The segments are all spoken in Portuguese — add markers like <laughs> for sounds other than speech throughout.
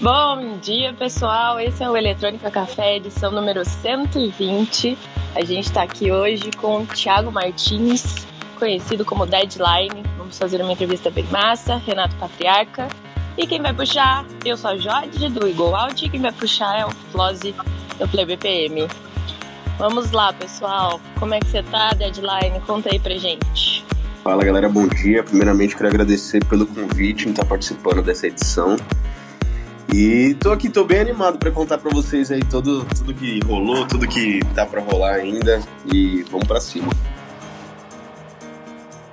Bom dia, pessoal. Esse é o Eletrônica Café, edição número 120. A gente está aqui hoje com o Thiago Martins, conhecido como Deadline. Vamos fazer uma entrevista bem massa. Renato Patriarca. E quem vai puxar? Eu sou a Jode, do Eagle Out. E quem vai puxar é o Flose, do Play BPM. Vamos lá, pessoal. Como é que você tá, Deadline? Conta aí pra gente. Fala, galera. Bom dia. Primeiramente, quero agradecer pelo convite em estar participando dessa edição. E tô aqui, tô bem animado para contar para vocês aí todo, tudo que rolou, tudo que tá para rolar ainda e vamos para cima.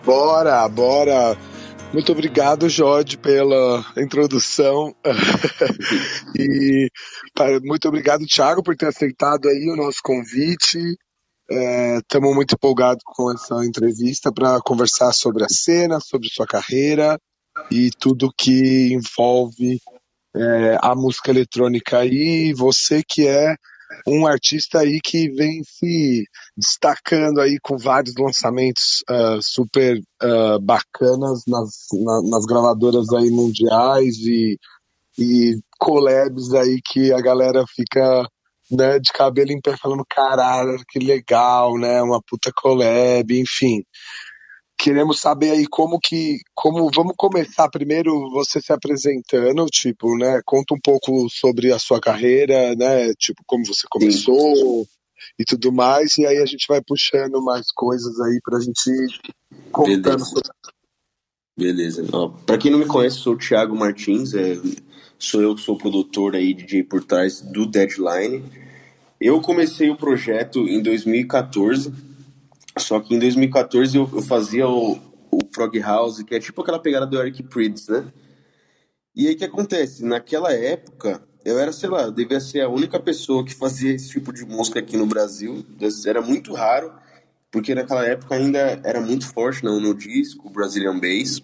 Bora, bora. Muito obrigado, Jorge, pela introdução. <laughs> e muito obrigado, Thiago, por ter aceitado aí o nosso convite. Estamos é, muito empolgados com essa entrevista para conversar sobre a cena, sobre sua carreira e tudo que envolve é, a música eletrônica aí, você que é um artista aí que vem se destacando aí com vários lançamentos uh, super uh, bacanas nas, na, nas gravadoras aí mundiais e, e collabs aí que a galera fica né, de cabelo em pé falando caralho, que legal, né, uma puta collab, enfim queremos saber aí como que, como, vamos começar primeiro você se apresentando, tipo, né, conta um pouco sobre a sua carreira, né, tipo, como você começou Sim. e tudo mais, e aí a gente vai puxando mais coisas aí pra gente ir contando Beleza. sobre... Pra quem não me conhece, sou o Thiago Martins, é, sou eu que sou produtor aí, DJ por trás do Deadline. Eu comecei o projeto em 2014, só que em 2014 eu, eu fazia o, o Prog House, que é tipo aquela pegada do Eric Prydz, né? E aí o que acontece? Naquela época, eu era, sei lá, devia ser a única pessoa que fazia esse tipo de música aqui no Brasil. Era muito raro, porque naquela época ainda era muito forte no, no disco, Brazilian Bass.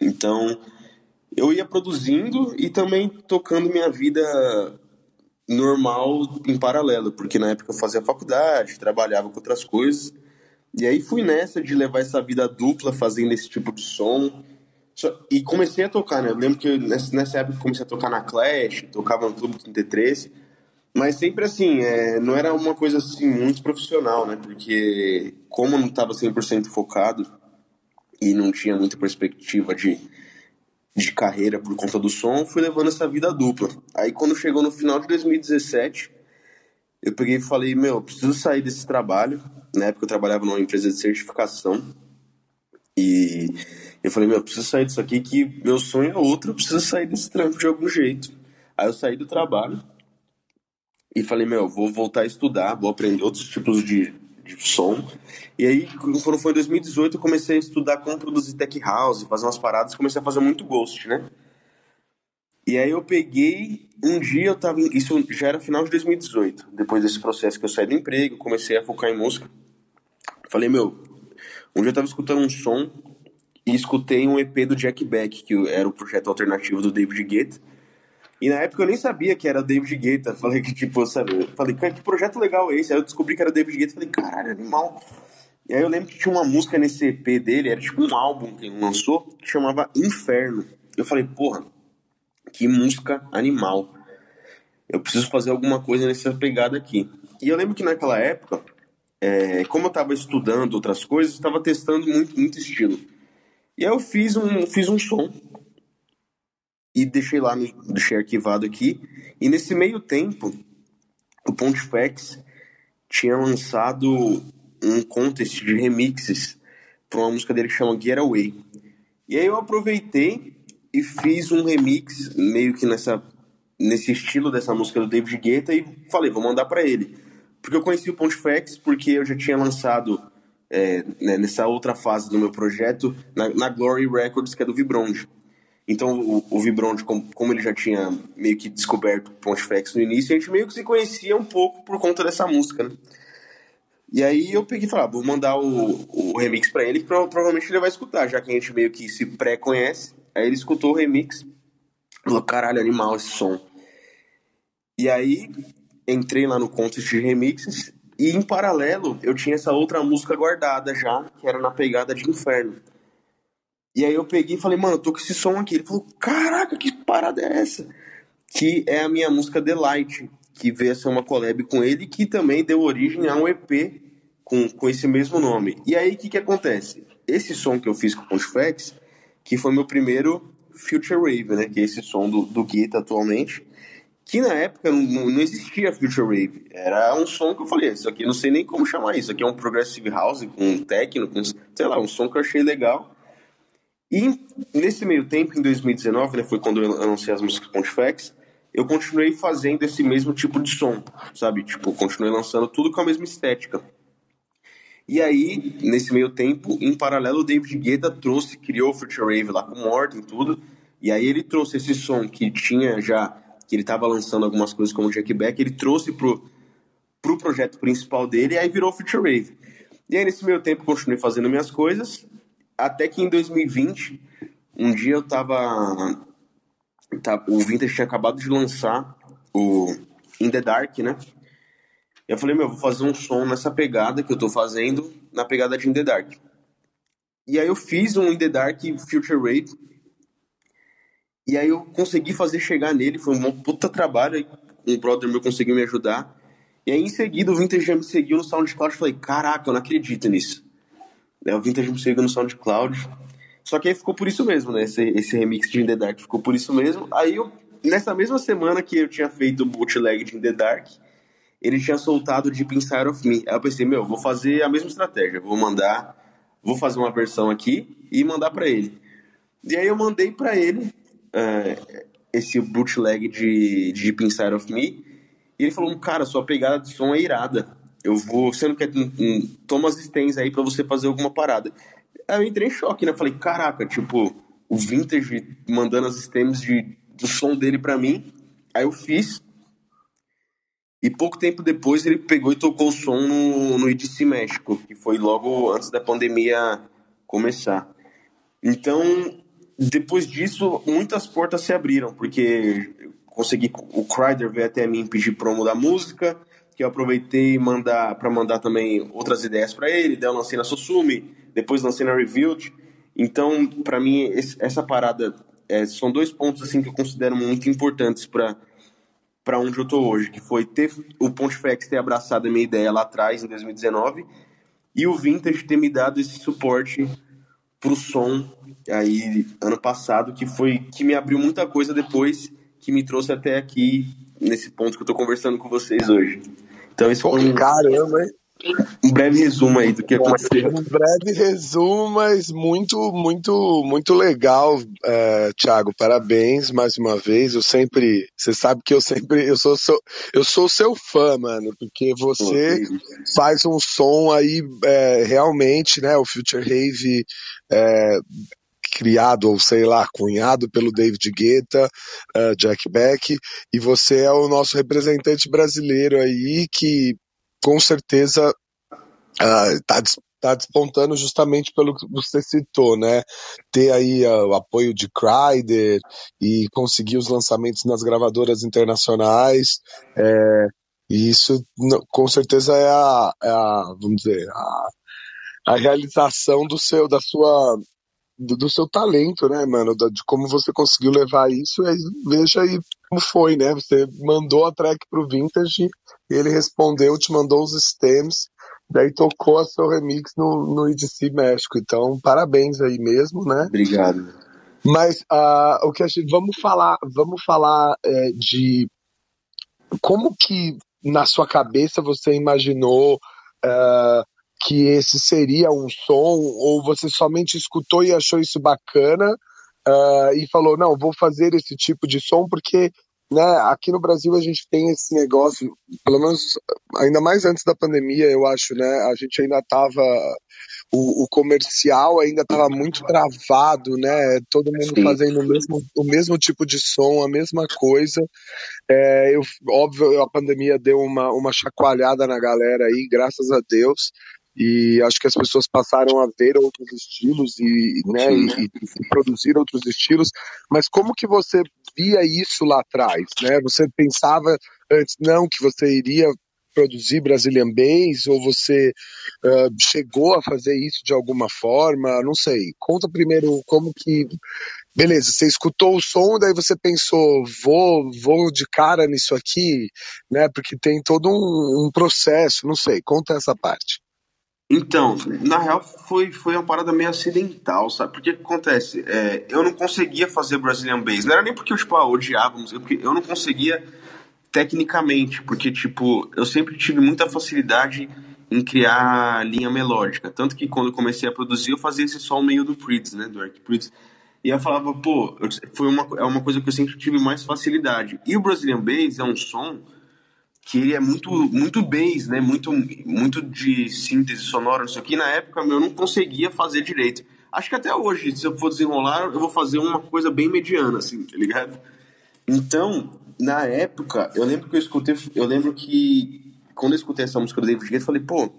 Então, eu ia produzindo e também tocando minha vida normal em paralelo, porque na época eu fazia faculdade, trabalhava com outras coisas. E aí fui nessa de levar essa vida dupla fazendo esse tipo de som. E comecei a tocar, né? Eu lembro que nessa época comecei a tocar na Clash, tocava no Clube 33. Mas sempre assim, é, não era uma coisa assim muito profissional, né? Porque como eu não estava 100% focado e não tinha muita perspectiva de, de carreira por conta do som, fui levando essa vida dupla. Aí quando chegou no final de 2017, eu peguei e falei, meu, preciso sair desse trabalho. Na época eu trabalhava numa empresa de certificação. E eu falei, meu, eu preciso sair disso aqui, que meu sonho é outro, eu preciso sair desse trampo de algum jeito. Aí eu saí do trabalho e falei, meu, vou voltar a estudar, vou aprender outros tipos de, de som. E aí, quando foi em 2018, eu comecei a estudar como produzir tech house, fazer umas paradas, comecei a fazer muito ghost, né? E aí eu peguei, um dia eu tava. Isso já era final de 2018. Depois desse processo que eu saí do emprego, comecei a focar em música. Falei, meu, um dia eu tava escutando um som e escutei um EP do Jack Beck, que era o projeto alternativo do David Guetta. E na época eu nem sabia que era David Guetta. <laughs> Falei que, tipo, sabe? Falei, que projeto legal é esse? Aí eu descobri que era David Guetta. Falei, caralho, animal. E aí eu lembro que tinha uma música nesse EP dele, era tipo um álbum que ele lançou, que chamava Inferno. Eu falei, porra, que música animal. Eu preciso fazer alguma coisa nessa pegada aqui. E eu lembro que naquela época, é, como eu estava estudando outras coisas, estava testando muito, muito estilo. E aí eu fiz um, fiz um som e deixei lá, deixei arquivado aqui. E nesse meio tempo, o Pontifex tinha lançado um contest de remixes para uma música dele que chama Getaway. E aí eu aproveitei e fiz um remix meio que nessa nesse estilo dessa música do David Guetta e falei, vou mandar para ele. Porque eu conheci o Pontifex porque eu já tinha lançado é, né, nessa outra fase do meu projeto na, na, Glory Records, que é do Vibronde. Então o, o como, como, ele já tinha meio que descoberto o Pontifex no início, a gente meio que se conhecia um pouco por conta dessa música, né? E aí eu peguei e falei, ah, vou mandar o, o remix para ele, que provavelmente ele vai escutar, já que a gente meio que se pré-conhece. Aí ele escutou o remix, falou, caralho, animal esse som. E aí entrei lá no contest de remixes e em paralelo eu tinha essa outra música guardada já, que era na pegada de Inferno. E aí eu peguei e falei, mano, eu tô com esse som aqui. Ele falou, caraca, que parada é essa? que é a minha música Delight, que veio a ser uma collab com ele, que também deu origem a um EP com, com esse mesmo nome. E aí, o que, que acontece? Esse som que eu fiz com o Pontifex, que foi meu primeiro Future Wave, né? Que é esse som do, do Guita atualmente. Que na época não, não existia Future Wave. Era um som que eu falei, isso aqui não sei nem como chamar isso. Aqui é um Progressive House com techno, com, sei lá, um som que eu achei legal. E nesse meio tempo, em 2019, né, foi quando eu lancei as músicas Pontifex, eu continuei fazendo esse mesmo tipo de som, sabe? Tipo, continuei lançando tudo com a mesma estética. E aí, nesse meio tempo, em paralelo, o David Guetta trouxe, criou o Future Rave lá com o Morten e tudo. E aí ele trouxe esse som que tinha já, que ele estava lançando algumas coisas como Jack Beck, ele trouxe pro, pro projeto principal dele e aí virou Future Rave. E aí, nesse meio tempo, continuei fazendo minhas coisas, até que em 2020, um dia eu tava tá, o Vintage tinha acabado de lançar o In The Dark, né? Eu falei, meu, vou fazer um som nessa pegada que eu tô fazendo, na pegada de In The Dark. E aí eu fiz um In The Dark Future Rave, e aí eu consegui fazer chegar nele, foi um puta trabalho, um brother meu conseguiu me ajudar. E aí em seguida o Vintage me seguiu no SoundCloud, falei, caraca, eu não acredito nisso. Aí, o Vintage me seguiu no SoundCloud, só que aí ficou por isso mesmo, né? Esse, esse remix de In The Dark ficou por isso mesmo. Aí eu, nessa mesma semana que eu tinha feito o bootleg de In The Dark, ele tinha soltado Deep Inside of Me. Aí eu pensei, meu, vou fazer a mesma estratégia. Vou mandar, vou fazer uma versão aqui e mandar para ele. E aí eu mandei para ele uh, esse bootleg de, de Deep Inside of Me. E ele falou, cara, sua pegada de som é irada. Eu vou, você não quer, um, toma as stems aí para você fazer alguma parada. Aí eu entrei em choque, né? Falei, caraca, tipo, o Vintage mandando as stems de, do som dele pra mim. Aí eu fiz. E pouco tempo depois ele pegou e tocou o som no, no EDC México, que foi logo antes da pandemia começar. Então, depois disso, muitas portas se abriram, porque consegui o Kryder veio até mim pedir promo da música, que eu aproveitei mandar para mandar também outras ideias para ele, daí eu lancei na Susumi, depois lancei na Revealed. Então, para mim, essa parada é, são dois pontos assim que eu considero muito importantes para para onde eu tô hoje, que foi ter o Pontifex ter abraçado a minha ideia lá atrás, em 2019, e o Vintage ter me dado esse suporte pro som aí ano passado, que foi que me abriu muita coisa depois, que me trouxe até aqui nesse ponto que eu tô conversando com vocês hoje. Então isso foi um... Caramba, hein? Um breve resumo aí do que aconteceu. Um breve resumo, mas muito, muito, muito legal, é, Thiago. Parabéns mais uma vez. Eu sempre, você sabe que eu sempre, eu sou seu, eu sou seu fã, mano, porque você faz um som aí é, realmente, né? O Future Rave é, criado, ou sei lá, cunhado pelo David Guetta, uh, Jack Beck, e você é o nosso representante brasileiro aí que com certeza está uh, tá despontando justamente pelo que você citou, né? Ter aí uh, o apoio de Kryder e conseguir os lançamentos nas gravadoras internacionais. É, e isso com certeza é a, é a vamos dizer, a, a realização do seu, da sua do, do, seu talento, né, mano? de como você conseguiu levar isso. E aí, veja aí como foi, né? Você mandou a track pro Vintage, ele respondeu, te mandou os stems, daí tocou a seu remix no, no EDC México. Então, parabéns aí mesmo, né? Obrigado. Mas uh, o que a gente vamos falar, vamos falar é, de como que na sua cabeça você imaginou uh, que esse seria um som, ou você somente escutou e achou isso bacana uh, e falou, não, vou fazer esse tipo de som porque né, aqui no Brasil a gente tem esse negócio, pelo menos ainda mais antes da pandemia, eu acho, né, a gente ainda estava o, o, comercial ainda estava muito travado, né? Todo mundo Sim. fazendo o mesmo, o mesmo tipo de som, a mesma coisa. É, eu, óbvio, a pandemia deu uma, uma chacoalhada na galera aí, graças a Deus e acho que as pessoas passaram a ver outros estilos e, né, e, e, produzir outros estilos, mas como que você via isso lá atrás, né? Você pensava antes não que você iria produzir Brazilian Bass ou você uh, chegou a fazer isso de alguma forma? Não sei. Conta primeiro como que beleza, você escutou o som, daí você pensou, vou, vou de cara nisso aqui, né? Porque tem todo um, um processo, não sei, conta essa parte. Então, na real, foi, foi uma parada meio acidental, sabe? Porque o que acontece? É, eu não conseguia fazer Brazilian Bass. Não era nem porque eu, tipo, ah, odiava música, porque eu não conseguia tecnicamente, porque, tipo, eu sempre tive muita facilidade em criar linha melódica. Tanto que quando eu comecei a produzir, eu fazia esse som meio do Pritz, né? Do Eric Pritz. E eu falava, pô, foi uma, é uma coisa que eu sempre tive mais facilidade. E o Brazilian Bass é um som que ele é muito muito bass, né? Muito muito de síntese sonora, isso aqui. Na época eu não conseguia fazer direito. Acho que até hoje, se eu for desenrolar, eu vou fazer uma coisa bem mediana, assim, tá ligado? Então, na época, eu lembro que eu escutei, eu lembro que quando eu escutei essa música do David Guetta, eu falei, pô,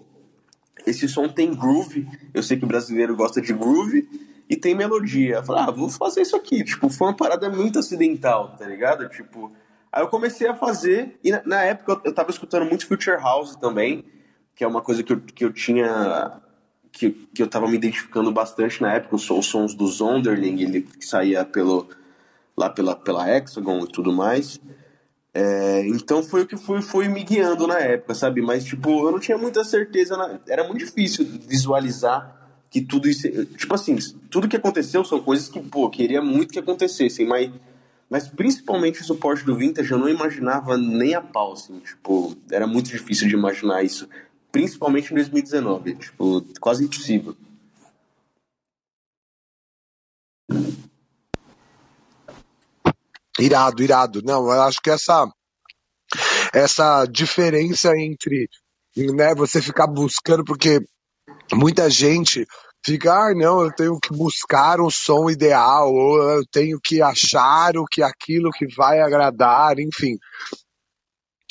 esse som tem groove, eu sei que o brasileiro gosta de groove, e tem melodia. Eu falei, ah, vou fazer isso aqui. Tipo, foi uma parada muito acidental, tá ligado? Tipo, aí eu comecei a fazer, e na, época eu, tava escutando muito Future House também, que é uma coisa que eu, que eu tinha. Que, que eu tava me identificando bastante na época, os, os sons do Zonderling, ele que saía pelo, lá pela, pela Hexagon e tudo mais. É, então foi o que foi, foi me guiando na época, sabe? Mas, tipo, eu não tinha muita certeza, na... era muito difícil visualizar que tudo isso. Tipo assim, tudo que aconteceu são coisas que, pô, queria muito que acontecessem, mas. Mas principalmente o suporte do Vintage eu não imaginava nem a pau, assim, tipo, era muito difícil de imaginar isso, principalmente em 2019, tipo, quase impossível. Irado, irado. Não, eu acho que essa essa diferença entre né, você ficar buscando, porque muita gente fica, ah, não, eu tenho que buscar um som ideal, ou eu tenho que achar o que aquilo que vai agradar, enfim.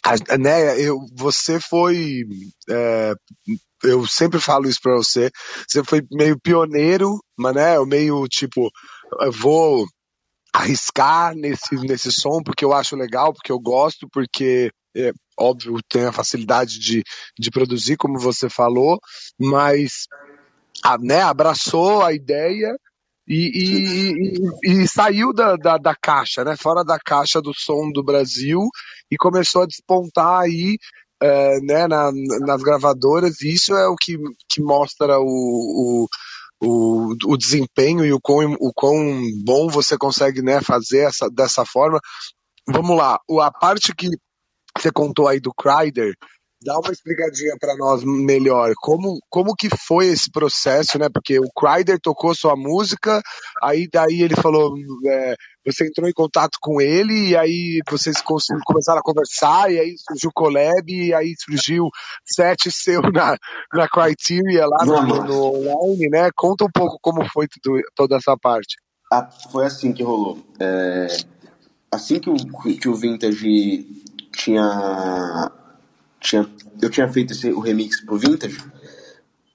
A, né, eu, você foi, é, eu sempre falo isso para você, você foi meio pioneiro, mas né, meio tipo, eu vou arriscar nesse, nesse som porque eu acho legal, porque eu gosto, porque é, óbvio, tem a facilidade de, de produzir, como você falou, mas a, né, abraçou a ideia e, e, e, e saiu da, da, da, caixa, né, fora da caixa do som do Brasil e começou a despontar aí é, né, na, nas gravadoras, e isso é o que, que mostra o, o o, o desempenho e o quão, o quão bom você consegue né, fazer essa, dessa forma. Vamos lá, a parte que você contou aí do Crider, dá uma explicadinha para nós melhor. Como, como que foi esse processo, né? Porque o Crider tocou sua música, aí daí ele falou, é, você entrou em contato com ele e aí vocês começaram a conversar e aí surgiu o collab e aí surgiu set seu na, na Criteria lá no, no online, né? Conta um pouco como foi tudo, toda essa parte. Ah, foi assim que rolou. É, assim que o, que o Vintage tinha, tinha eu tinha feito esse, o remix pro Vintage,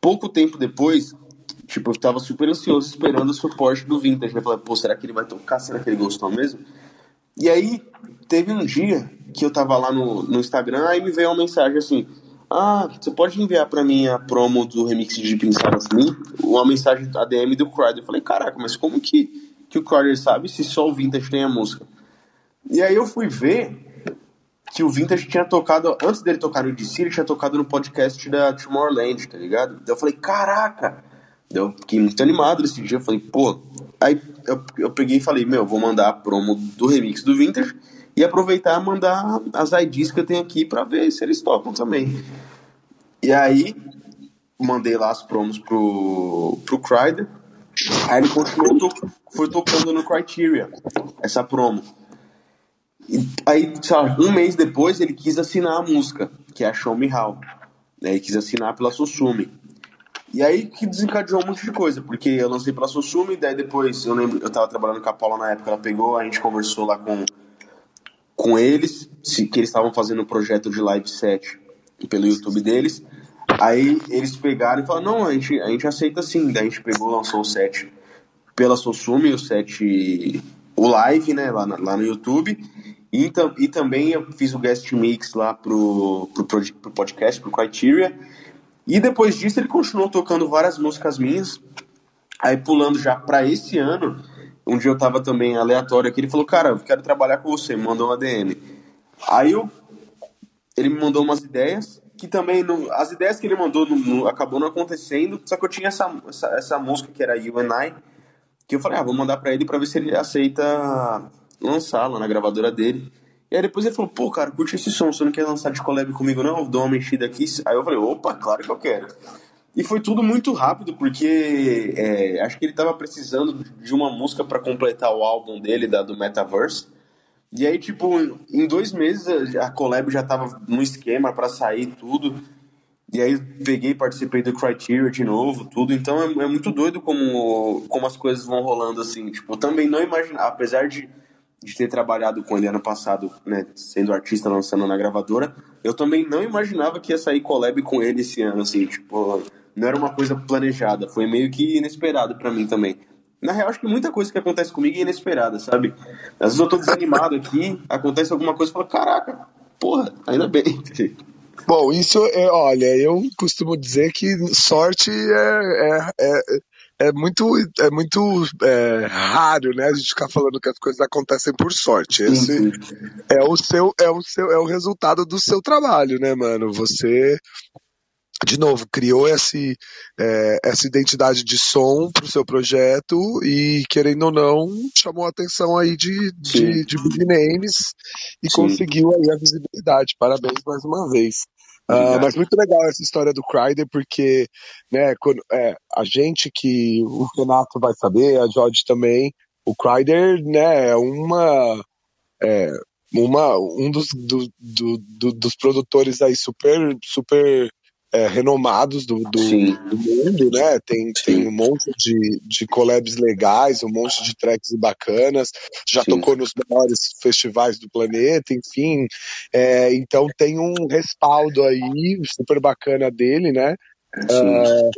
pouco tempo depois, tipo, eu tava super ansioso esperando o suporte do Vintage, né? Falei, pô, será que ele vai tocar? Será que ele gostou mesmo? E aí, teve um dia que eu tava lá no, no Instagram, aí me veio uma mensagem assim, ah, você pode enviar para mim a promo do remix de Pensar Me? Uma mensagem ADM do Crider. Eu falei, caraca, mas como que, que o Crider sabe se só o Vintage tem a música? E aí eu fui ver que o Vintage tinha tocado, antes dele tocar no DC, ele tinha tocado no podcast da Tomorrowland, tá ligado? Daí eu falei, caraca! Eu fiquei muito animado nesse dia, eu falei, pô. Aí eu, eu peguei e falei, meu, vou mandar a promo do remix do Vintage e aproveitar e mandar as IDs que eu tenho aqui pra ver se eles tocam também. E aí, mandei lá as promos pro, pro Crider. Aí ele continuou, to foi tocando no Criteria, essa promo. E aí, um mês depois, ele quis assinar a música, que é a Show Me How. Né? Ele quis assinar pela Susume. E aí que desencadeou um monte de coisa, porque eu lancei pela Susume, daí depois, eu lembro, eu tava trabalhando com a Paula na época, ela pegou, a gente conversou lá com, com eles, se, que eles estavam fazendo um projeto de live set pelo YouTube deles. Aí eles pegaram e falaram, não, a gente, a gente aceita sim. Daí a gente pegou, lançou o set pela Susume, o set, o live, né, lá, lá no YouTube. E, e também eu fiz o guest mix lá pro, pro, pro podcast, pro Criteria. E depois disso ele continuou tocando várias músicas minhas. Aí pulando já para esse ano, um dia eu tava também aleatório aqui, ele falou, cara, eu quero trabalhar com você, mandou uma DM. Aí eu, ele me mandou umas ideias, que também, não, as ideias que ele mandou não, não, acabou não acontecendo, só que eu tinha essa, essa, essa música que era You and I, que eu falei, ah, vou mandar pra ele pra ver se ele aceita lançá-la na gravadora dele. E aí depois ele falou, pô, cara, curte esse som, você não quer lançar de collab comigo não? Eu dou uma mexida aqui. Aí eu falei, opa, claro que eu quero. E foi tudo muito rápido, porque é, acho que ele tava precisando de uma música para completar o álbum dele, da, do Metaverse. E aí, tipo, em dois meses a collab já tava no esquema para sair tudo. E aí peguei participei do Criteria de novo, tudo. Então é, é, muito doido como, como as coisas vão rolando assim. Tipo, também não imaginava, apesar de, de ter trabalhado com ele ano passado, né, sendo artista lançando na gravadora, eu também não imaginava que ia sair collab com ele esse ano, assim, tipo não era uma coisa planejada, foi meio que inesperado para mim também. Na real, acho que muita coisa que acontece comigo é inesperada, sabe? Às vezes eu tô desanimado aqui, acontece alguma coisa e falo, caraca, porra, ainda bem. Bom, isso é, olha, eu costumo dizer que sorte é, é, é, é muito, é muito é, raro, né? A gente ficar falando que as coisas acontecem por sorte. Esse é o seu, é o seu, é o resultado do seu trabalho, né, mano? Você de novo, criou esse, é, essa identidade de som para o seu projeto e, querendo ou não, chamou a atenção aí de, de, de, big names e Sim. conseguiu aí a visibilidade. Parabéns mais uma vez. Uh, mas muito legal essa história do Crider, porque né, quando, é, a gente que o Renato vai saber, a Jorge também, o Crider né, é uma. É, uma, um dos, do, do, do, dos produtores aí super, super é, renomados do, do, do, mundo, né? Tem, tem um monte de, de collabs legais, um monte de tracks bacanas, já Sim. tocou nos maiores festivais do planeta, enfim. É, então tem um respaldo aí super bacana dele, né? Uh,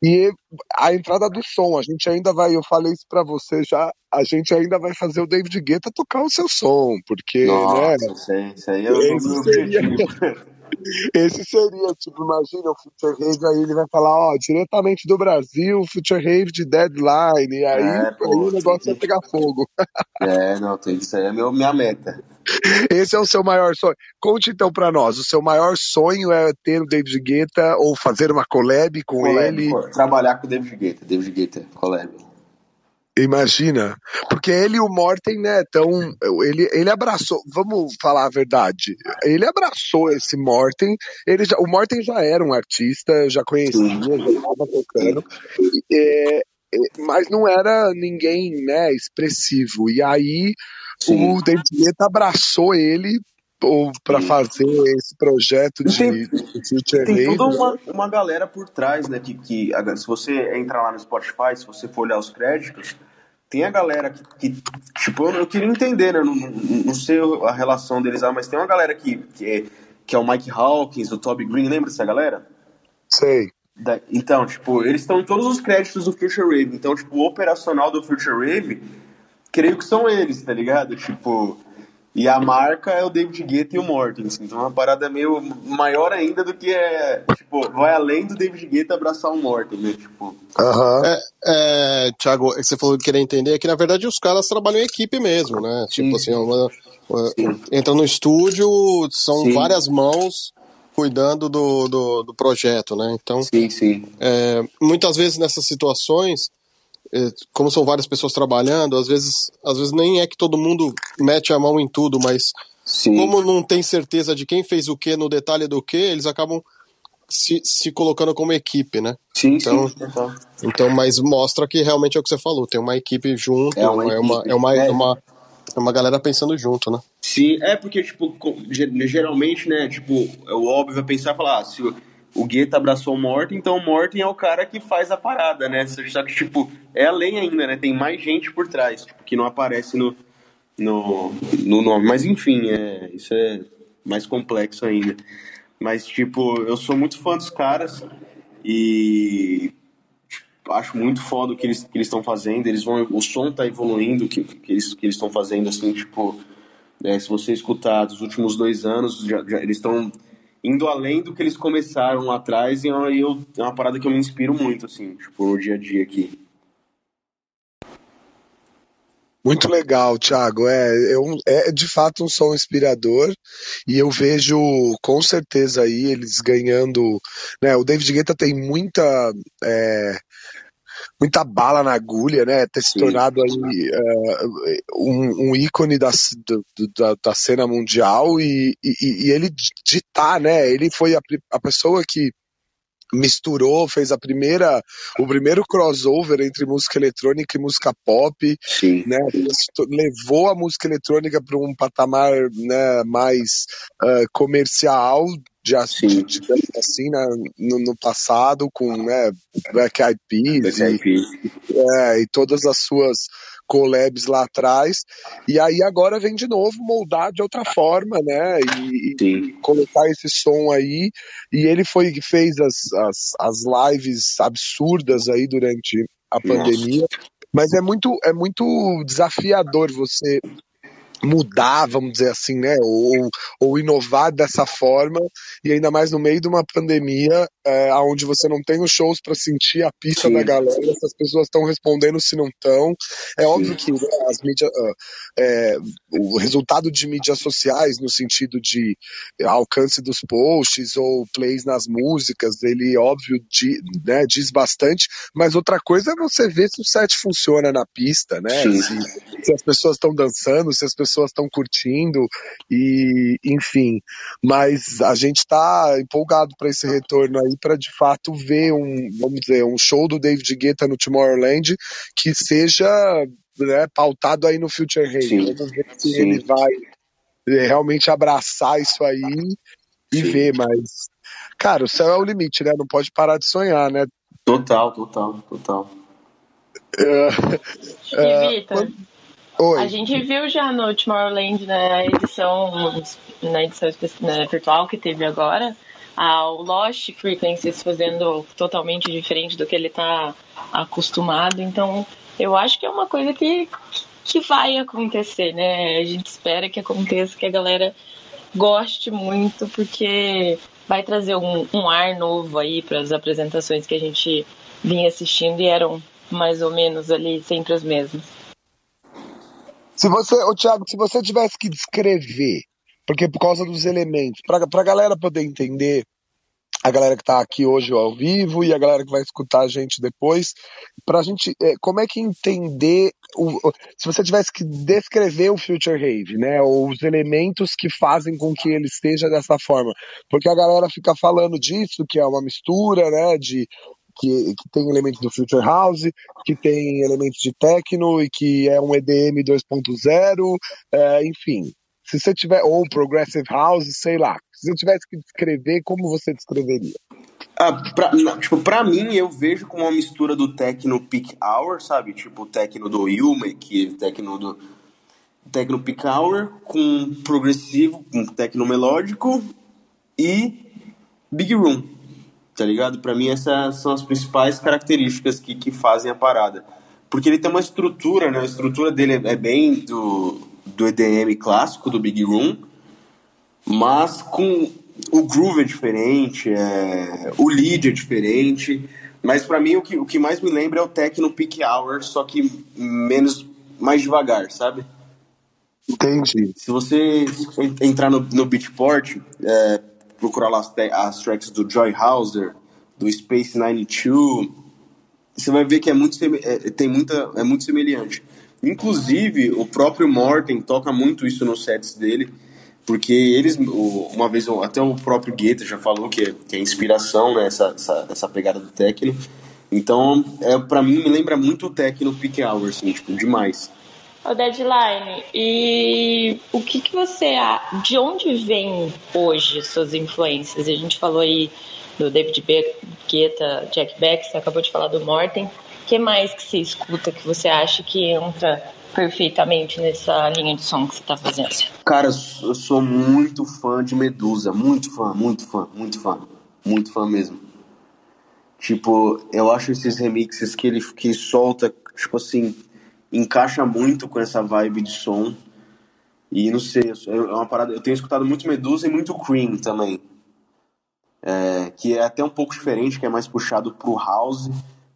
e a entrada do som, a gente ainda vai, eu falei isso para você já, a gente ainda vai fazer o David Guetta tocar o seu som, porque, Nossa, né? Isso aí, isso aí é o meu objetivo. Esse seria, tipo, imagina o Future Rave, aí ele vai falar, ó, diretamente do Brasil, Future Rave de Deadline, e aí, é, pô, aí o negócio vai pegar fogo. É, não, tem, isso aí é meu, minha meta. Esse é o seu maior sonho. Conte então para nós, o seu maior sonho é ter o David Guetta ou fazer uma collab com collab, ele? Trabalhar com o David Guetta, David Guetta, collab. Imagina, porque ele e o Morten, né, então, ele, ele abraçou, vamos falar a verdade, ele abraçou esse Morten, ele já, o Morten já era um artista, já conhecia, já estava tocando, é, é, mas não era ninguém, né, expressivo, e aí Sim. o David Guetta abraçou ele para fazer esse projeto de, tem, de Future Tem toda uma, uma galera por trás, né? Que, que se você entrar lá no Spotify, se você for olhar os créditos, tem a galera que, que tipo, eu, eu, queria entender, né? Não, não, sei a relação deles lá, mas tem uma galera que, que, é, que é o Mike Hawkins, o Toby Green, lembra dessa galera? Sei. Da, então, tipo, eles estão em todos os créditos do Future Rave. Então, tipo, o operacional do Future Rave, creio que são eles, tá ligado? Tipo, e a marca é o David Guetta e o Mortens. Então é uma parada meio maior ainda do que é. Tipo, vai além do David Guetta abraçar o Mortens, né? Tipo. Uhum. É, é, Thiago, você falou que queria entender é que na verdade os caras trabalham em equipe mesmo, né? Tipo Sim. assim, uma, uma, entra no estúdio, são sim. várias mãos cuidando do, do, do, projeto, né? Então, sim, sim. É, muitas vezes nessas situações é, como são várias pessoas trabalhando, às vezes, às vezes nem é que todo mundo mete a mão em tudo, mas Sim. como não tem certeza de quem fez o que no detalhe do que, eles acabam se, se colocando como equipe, né? Sim, então, sim. Então, mas mostra que realmente é o que você falou, tem uma equipe junto, é uma, é uma, é uma, é uma, é uma galera pensando junto, né? Sim, é porque, tipo, geralmente, né, tipo, é o óbvio é pensar e falar, ah, se o Guetta abraçou o Morten, então o Morten é o cara que faz a parada, né? Só que, tipo, é além ainda, né? Tem mais gente por trás, tipo, que não aparece no, no, no nome. Mas, enfim, é, isso é mais complexo ainda. Mas, tipo, eu sou muito fã dos caras e tipo, acho muito foda o que eles estão fazendo. Eles vão, o som tá evoluindo, que, que eles estão fazendo, assim, tipo, é, se você escutar dos últimos dois anos, já, já eles estão indo além do que eles começaram lá atrás, e aí eu, é uma parada que eu me inspiro muito, assim, tipo, no dia a dia aqui. Muito legal, Thiago. É, é, um, é, de fato um som inspirador e eu vejo com certeza aí eles ganhando. Né, o David Guetta tem muita. É, muita bala na agulha, né? Ter se tornado aí uh, um, um, ícone da, da, da, cena mundial e, e, e ele ditar, né? Ele foi a, a pessoa que misturou, fez a primeira, o primeiro crossover entre música eletrônica e música pop, Sim. né? Levou a música eletrônica para um patamar né, mais uh, comercial, de, de, de, assim, né, no, no, passado, com né, Black Eyed Peas, Black e, é, e todas as suas collabs lá atrás, e aí agora vem de novo moldar de outra forma, né, e, e colocar esse som aí, e ele foi que fez as, as, as lives absurdas aí durante a pandemia, mas é muito, é muito desafiador você mudar, vamos dizer assim, né, ou, ou inovar dessa forma, e ainda mais no meio de uma pandemia, é, onde você não tem os shows para sentir a pista Sim. da galera, se as pessoas estão respondendo se não estão. É Sim. óbvio que né, as mídias, ah, é, o resultado de mídias sociais, no sentido de alcance dos posts ou plays nas músicas, ele, óbvio, di, né, diz bastante, mas outra coisa é você ver se o set funciona na pista, né? Se, se as pessoas estão dançando, se as pessoas pessoas estão curtindo e enfim, mas a gente está empolgado para esse retorno aí para de fato ver um, vamos dizer, um show do David Guetta no Tomorrowland que seja né, pautado aí no Future Rave. Vamos ver se sim. ele vai é, realmente abraçar isso aí e sim. ver, mas cara, o céu é o limite, né? Não pode parar de sonhar, né? Total, total, total. Uh, uh, quando, Oi. A gente viu já no Tomorrowland, na edição, na edição né, virtual que teve agora, o Lost Frequencies fazendo totalmente diferente do que ele está acostumado. Então, eu acho que é uma coisa que, que vai acontecer, né? A gente espera que aconteça, que a galera goste muito, porque vai trazer um, um ar novo aí para as apresentações que a gente vinha assistindo e eram mais ou menos ali sempre as mesmas. Se você, ô Thiago, se você tivesse que descrever, porque por causa dos elementos, para a galera poder entender, a galera que está aqui hoje ao vivo e a galera que vai escutar a gente depois, para a gente, é, como é que entender, o, se você tivesse que descrever o Future Rave, né, ou os elementos que fazem com que ele esteja dessa forma, porque a galera fica falando disso, que é uma mistura, né, de que, que tem elementos do Future House, que tem elementos de techno e que é um EDM 2.0, é, enfim. Se você tiver, ou Progressive House, sei lá. Se você tivesse que descrever, como você descreveria? Ah, pra, não, tipo, pra mim, eu vejo como uma mistura do techno peak hour, sabe? Tipo, o techno do que o techno do techno peak hour, com progressivo, com techno melódico e big room tá ligado? Para mim essas são as principais características que, que fazem a parada. Porque ele tem uma estrutura, né? A estrutura dele é bem do, do EDM clássico, do Big Room, mas com o groove é diferente, é, o lead é diferente, mas para mim o que, o que mais me lembra é o techno peak hour, só que menos, mais devagar, sabe? Entendi. Se você entrar no, no Beatport, é, procurar lá as, as tracks do Joy Hauser, do Space 92, você vai ver que é muito, é, tem muita, é muito semelhante. Inclusive, o próprio Morten toca muito isso nos sets dele, porque eles, uma vez, até o próprio Guetta já falou que é, que é inspiração, né, essa, essa, essa pegada do techno. Então, é, para mim, me lembra muito o techno Peak Hour, assim, tipo, demais o deadline. E o que, que você. De onde vem hoje suas influências? A gente falou aí do David Guetta, Jack Beck, você acabou de falar do Morten. O que mais que você escuta que você acha que entra perfeitamente nessa linha de som que você está fazendo? Cara, eu sou muito fã de Medusa, muito fã, muito fã, muito fã, muito fã mesmo. Tipo, eu acho esses remixes que ele que solta, tipo assim, encaixa muito com essa vibe de som. E não sei, é uma parada. Eu tenho escutado muito Medusa e muito Cream também. É, que é até um pouco diferente, que é mais puxado pro house,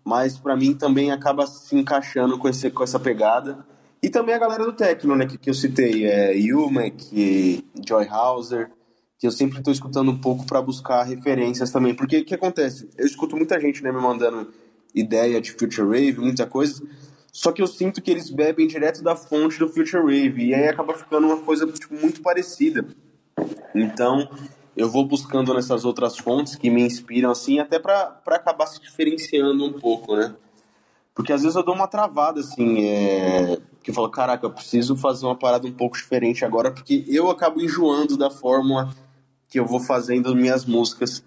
mas para mim também acaba se encaixando com, esse, com essa pegada. E também a galera do techno, né, que, que eu citei, é Yumek, Joy Hauser, que eu sempre estou escutando um pouco para buscar referências também. Porque o que acontece? Eu escuto muita gente né, me mandando ideia de Future Wave, muita coisa, só que eu sinto que eles bebem direto da fonte do Future Wave, e aí acaba ficando uma coisa tipo, muito parecida. Então, eu vou buscando nessas outras fontes que me inspiram, assim, até para acabar se diferenciando um pouco, né? Porque às vezes eu dou uma travada, assim, é... que eu falo, caraca, eu preciso fazer uma parada um pouco diferente agora, porque eu acabo enjoando da fórmula que eu vou fazendo minhas músicas,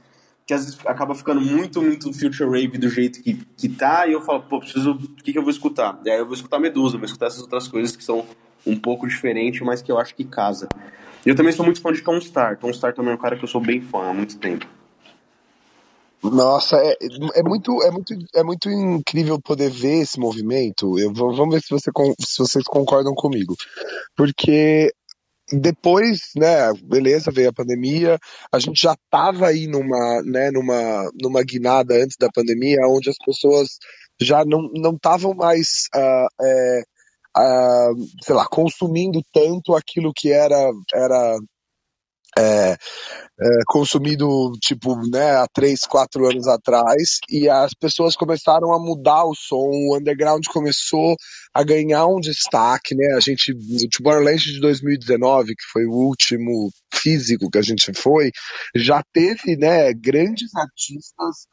que às vezes acaba ficando muito, muito Future Rave do jeito que, que tá, e eu falo, pô, preciso, o que, que eu vou escutar? E aí eu vou escutar Medusa, vou escutar essas outras coisas que são um pouco diferentes, mas que eu acho que casa. Eu também sou muito fã de Tonstar, Tonstar também é um cara que eu sou bem fã há muito tempo. Nossa, é, é, muito, é, muito, é muito incrível poder ver esse movimento. Eu, vamos ver se, você, se vocês concordam comigo. Porque depois, né, beleza, veio a pandemia, a gente já estava aí numa, né, numa, numa guinada antes da pandemia, onde as pessoas já não estavam mais, uh, é, uh, sei lá, consumindo tanto aquilo que era, era é, é, consumido tipo né há três quatro anos atrás e as pessoas começaram a mudar o som o underground começou a ganhar um destaque né a gente o Tomorrowland de 2019 que foi o último físico que a gente foi já teve né grandes artistas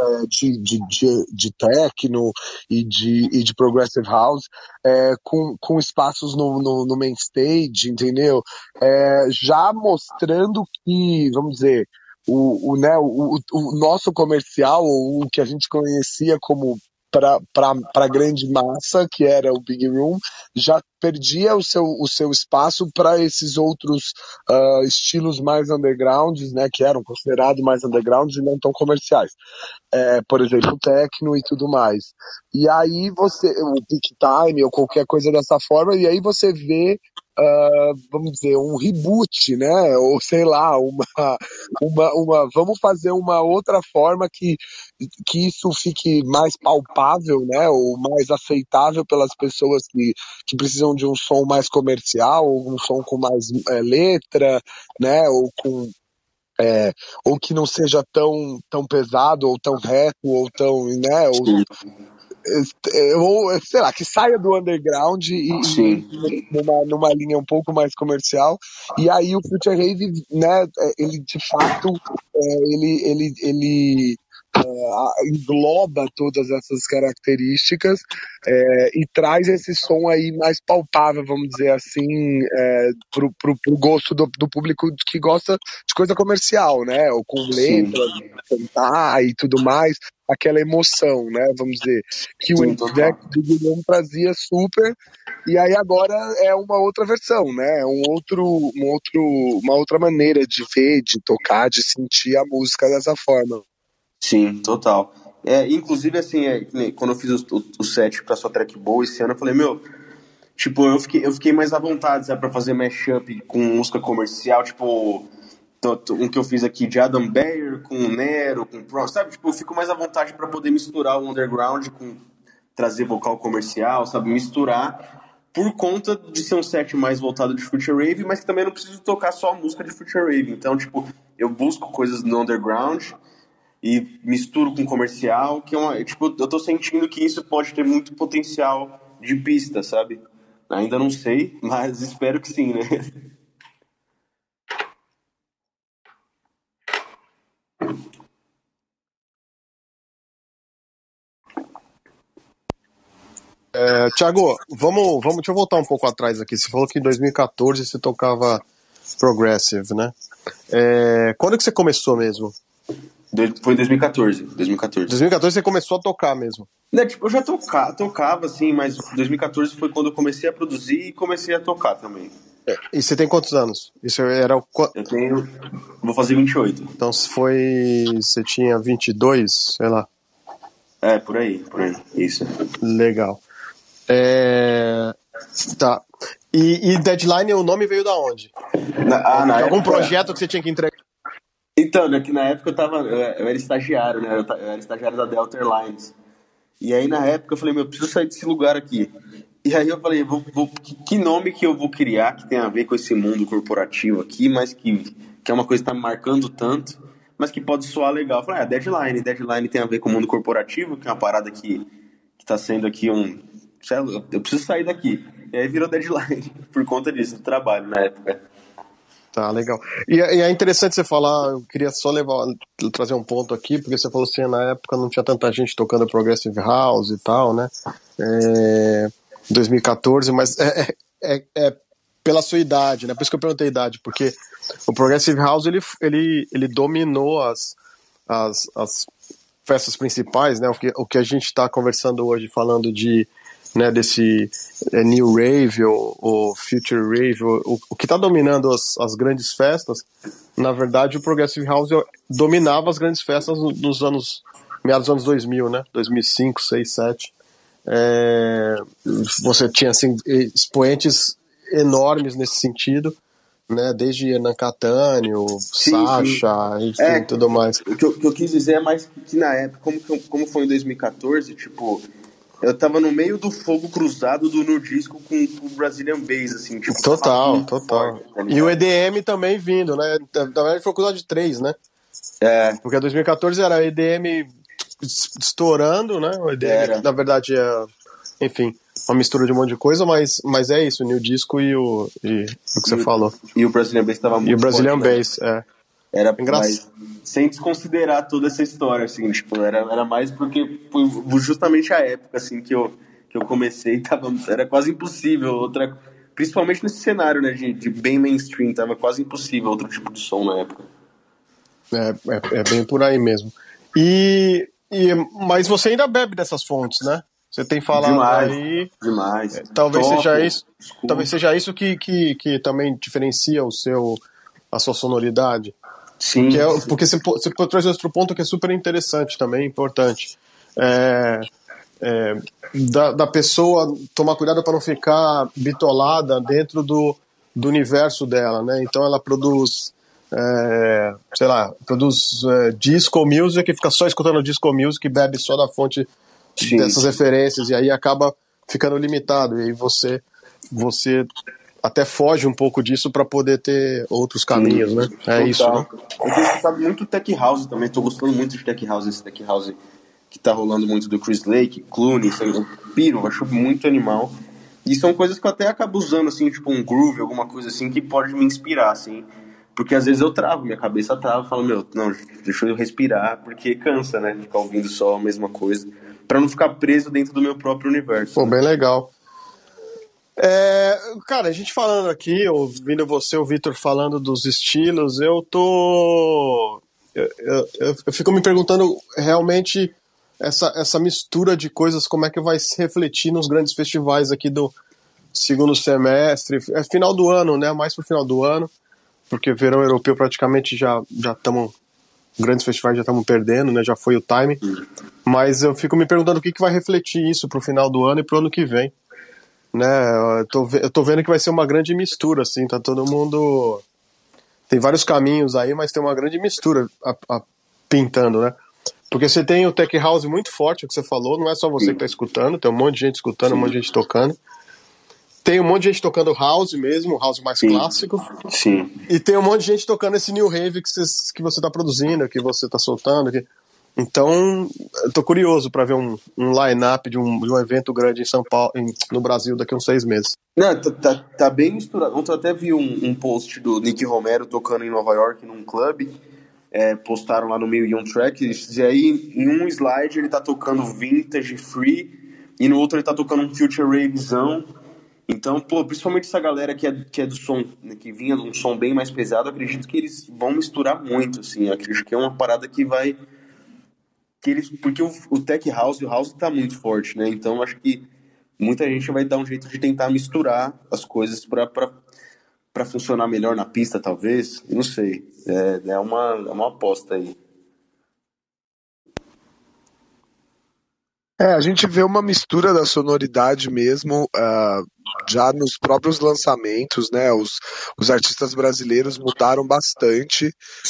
uh, de, de, de, de techno e de, e de progressive house é, com, com espaços no, no, no main stage entendeu? É, já mostrando que vamos dizer, o, o, né, o, o nosso comercial, o que a gente conhecia como para a grande massa, que era o Big Room, já perdia o seu, o seu espaço para esses outros uh, estilos mais undergrounds, né, que eram considerados mais undergrounds e não tão comerciais. É, por exemplo, o techno e tudo mais. E aí você, o peak time ou qualquer coisa dessa forma, e aí você vê uh, vamos dizer, um reboot, né? Ou sei lá, uma, uma, uma, vamos fazer uma outra forma que, que isso fique mais palpável, né? Ou mais aceitável pelas pessoas que, que precisam de um som mais comercial, ou um som com mais é, letra, né? Ou com é, ou que não seja tão, tão pesado, ou tão reto, ou tão, né, ou, ou sei lá, que saia do underground e, e numa, numa linha um pouco mais comercial. E aí o Future Rave, né, é, ele de fato, é, ele, ele, ele uh, engloba todas essas características é, e traz esse som aí mais palpável, vamos dizer assim, é, pro, pro, pro gosto do, do, público que gosta de coisa comercial, né? Ou com letra, cantar e tudo mais, aquela emoção, né? Vamos dizer, que Sim, o Jack do Guilherme trazia super, e aí agora é uma outra versão, né? É um outro, um outro, uma outra maneira de ver, de tocar, de sentir a música dessa forma. Sim, total. É, inclusive, assim, é, quando eu fiz o, o, o set pra sua track boa esse ano, eu falei, meu, tipo, eu fiquei, eu fiquei mais à vontade, sabe, pra fazer mashup com música comercial, tipo, um que eu fiz aqui de Adam Beyer com Nero, com Pro, sabe, tipo, eu fico mais à vontade para poder misturar o underground com trazer vocal comercial, sabe, misturar por conta de ser um set mais voltado de Future Rave, mas que também não preciso tocar só música de Future Rave. Então, tipo, eu busco coisas no underground, e misturo com comercial, que é uma, tipo, eu tô sentindo que isso pode ter muito potencial de pista, sabe? Ainda não sei, mas espero que sim, né? <laughs> É, Tiago, vamos, vamos, deixa eu voltar um pouco atrás aqui. Você falou que em 2014 você tocava Progressive, né? É, quando que você começou mesmo? Foi em 2014. 2014. 2014 você começou a tocar mesmo? Né, tipo, eu já toca, tocava, assim, mas 2014 foi quando eu comecei a produzir e comecei a tocar também. É, e você tem quantos anos? Isso era o. Eu tenho. Vou fazer 28. Então foi. Você tinha 22, sei lá. É, por aí, por aí. Isso. Legal. É... Tá. E, e Deadline, o nome veio da onde? Na, ah, na algum época... projeto que você tinha que entregar? Então, né, que na época eu tava. Eu era estagiário, né? Eu era estagiário da Delta Airlines. E aí na época eu falei, meu, eu preciso sair desse lugar aqui. E aí eu falei, vou, vou, que nome que eu vou criar que tem a ver com esse mundo corporativo aqui, mas que, que é uma coisa que está me marcando tanto, mas que pode soar legal. Eu falei, ah, Deadline. Deadline tem a ver com o mundo corporativo, que é uma parada que está sendo aqui um... Eu preciso sair daqui. E aí virou Deadline, <laughs> por conta disso, do trabalho na época. Tá, legal. E, e, é interessante você falar, eu queria só levar, trazer um ponto aqui, porque você falou assim, na época não tinha tanta gente tocando Progressive House e tal, né? É, 2014, mas é, é, é, é, pela sua idade, né? Por isso que eu perguntei a idade, porque o Progressive House, ele, ele, ele dominou as, as, as festas principais, né? O que, o que a gente está conversando hoje, falando de né, desse é, New Rave ou, ou Future Rave, o, o que está dominando as, as grandes festas, na verdade o Progressive House dominava as grandes festas nos anos, meados dos anos 2000, né, 2005, 2006, 2007. É, você tinha assim, expoentes enormes nesse sentido, né? Desde Hernan Catânio, Sasha, enfim, é, tudo mais. O que, eu, que, eu, quis dizer é mais que na época, como, como foi em 2014, tipo, eu tava no meio do fogo cruzado do nudisco com, com o Brazilian Bass, assim, tipo, Total, total. Forte, tá e o EDM também vindo, né? Na verdade foi cruzado de três, né? É. Porque 2014 era EDM estourando, né? O EDM, era. na verdade, é, enfim, uma mistura de um monte de coisa, mas, mas é isso, o New Disco e o, e, o que você falou. E o Brazilian Bass tava muito E o Brazilian forte, né? Bass, né? é. Era engraçado. Sem desconsiderar toda essa história, assim, tipo, era, era mais porque foi justamente a época, assim, que eu, que eu comecei, <laughs> tava, era quase impossível outra. Principalmente nesse cenário, né, de, de bem mainstream, tava quase impossível outro tipo de som na época. É, é, é bem por aí mesmo. E, e, mas você ainda bebe dessas fontes, né? Você tem falado demais, aí. Demais. É, talvez Top, seja isso. Talvez seja isso que, que, que também diferencia o seu, a sua sonoridade. Sim. Que é, porque você, você traz outro ponto que é super interessante também, importante. É, é, da, da pessoa tomar cuidado para não ficar bitolada dentro do, do universo dela, né? Então ela produz, é, sei lá, produz é, disco music e fica só escutando disco music e bebe só da fonte sim, dessas sim. referências e aí acaba ficando limitado e aí você você até foge um pouco disso para poder ter outros caminhos, né? É total. isso, né? Eu tenho escutado muito Tech House também, tô gostando muito de Tech House, esse Tech House que tá rolando muito do Chris Lake, Clooney, eu piro, acho muito animal. E são coisas que eu até acabo usando, assim, tipo um groove, alguma coisa assim, que pode me inspirar, assim. Porque às vezes eu travo, minha cabeça trava, falo, meu, não, deixa eu respirar, porque cansa, né? Ficar ouvindo só a mesma coisa. para não ficar preso dentro do meu próprio universo. Pô, né? bem legal. É, cara, a gente falando aqui, ouvindo você, o Vitor falando dos estilos, eu tô. Eu, eu, eu, fico me perguntando realmente essa, essa mistura de coisas, como é que vai se refletir nos grandes festivais aqui do segundo semestre, é final do ano, né? Mais pro final do ano, porque verão europeu praticamente já já estamos grandes festivais já estamos perdendo, né? Já foi o time. Mas eu fico me perguntando o que, que vai refletir isso pro final do ano e pro ano que vem né? Eu tô, eu tô vendo que vai ser uma grande mistura, assim, tá todo mundo. Tem vários caminhos aí, mas tem uma grande mistura a, a, pintando, né? Porque você tem o Tech House muito forte, o que você falou, não é só você Sim. que tá escutando, tem um monte de gente escutando, Sim. um monte de gente tocando. Tem um monte de gente tocando house mesmo, house mais Sim. clássico. Sim. E tem um monte de gente tocando esse new rave que, você, que você tá produzindo, que você tá soltando. Que... Então, tô curioso para ver um, um line-up de um, de um evento grande em São Paulo, em, no Brasil, daqui a uns seis meses. Não, tá, tá, tá bem misturado. Ontem eu até vi um, um, post do Nick Romero tocando em Nova York num clube. É, postaram lá no meio de um track. E aí, em um slide, ele tá tocando vintage free, e no outro ele tá tocando um future ravezão. Então, pô, principalmente essa galera que é, que é do som, né, que vinha de um som bem mais pesado, acredito que eles vão misturar muito, assim. Acredito que é uma parada que vai que eles, porque o, o tech house e o house tá muito forte, né? Então acho que muita gente vai dar um jeito de tentar misturar as coisas para funcionar melhor na pista, talvez. Não sei. É, é, uma, é uma aposta aí. É, a gente vê uma mistura da sonoridade mesmo, uh, já nos próprios lançamentos, né? Os, os artistas brasileiros mudaram bastante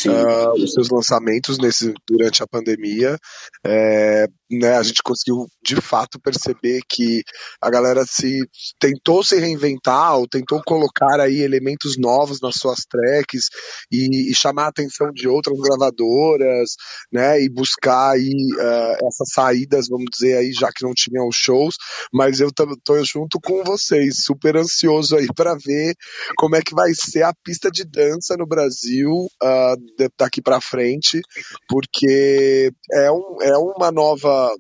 uh, os seus lançamentos nesse, durante a pandemia. É, né, a gente conseguiu de fato perceber que a galera se tentou se reinventar ou tentou colocar aí elementos novos nas suas tracks e, e chamar a atenção de outras gravadoras, né, e buscar aí uh, essas saídas, vamos dizer aí, já que não tinham shows, mas eu tô junto com vocês, super ansioso aí para ver como é que vai ser a pista de dança no Brasil uh, daqui para frente, porque é, um, é uma nova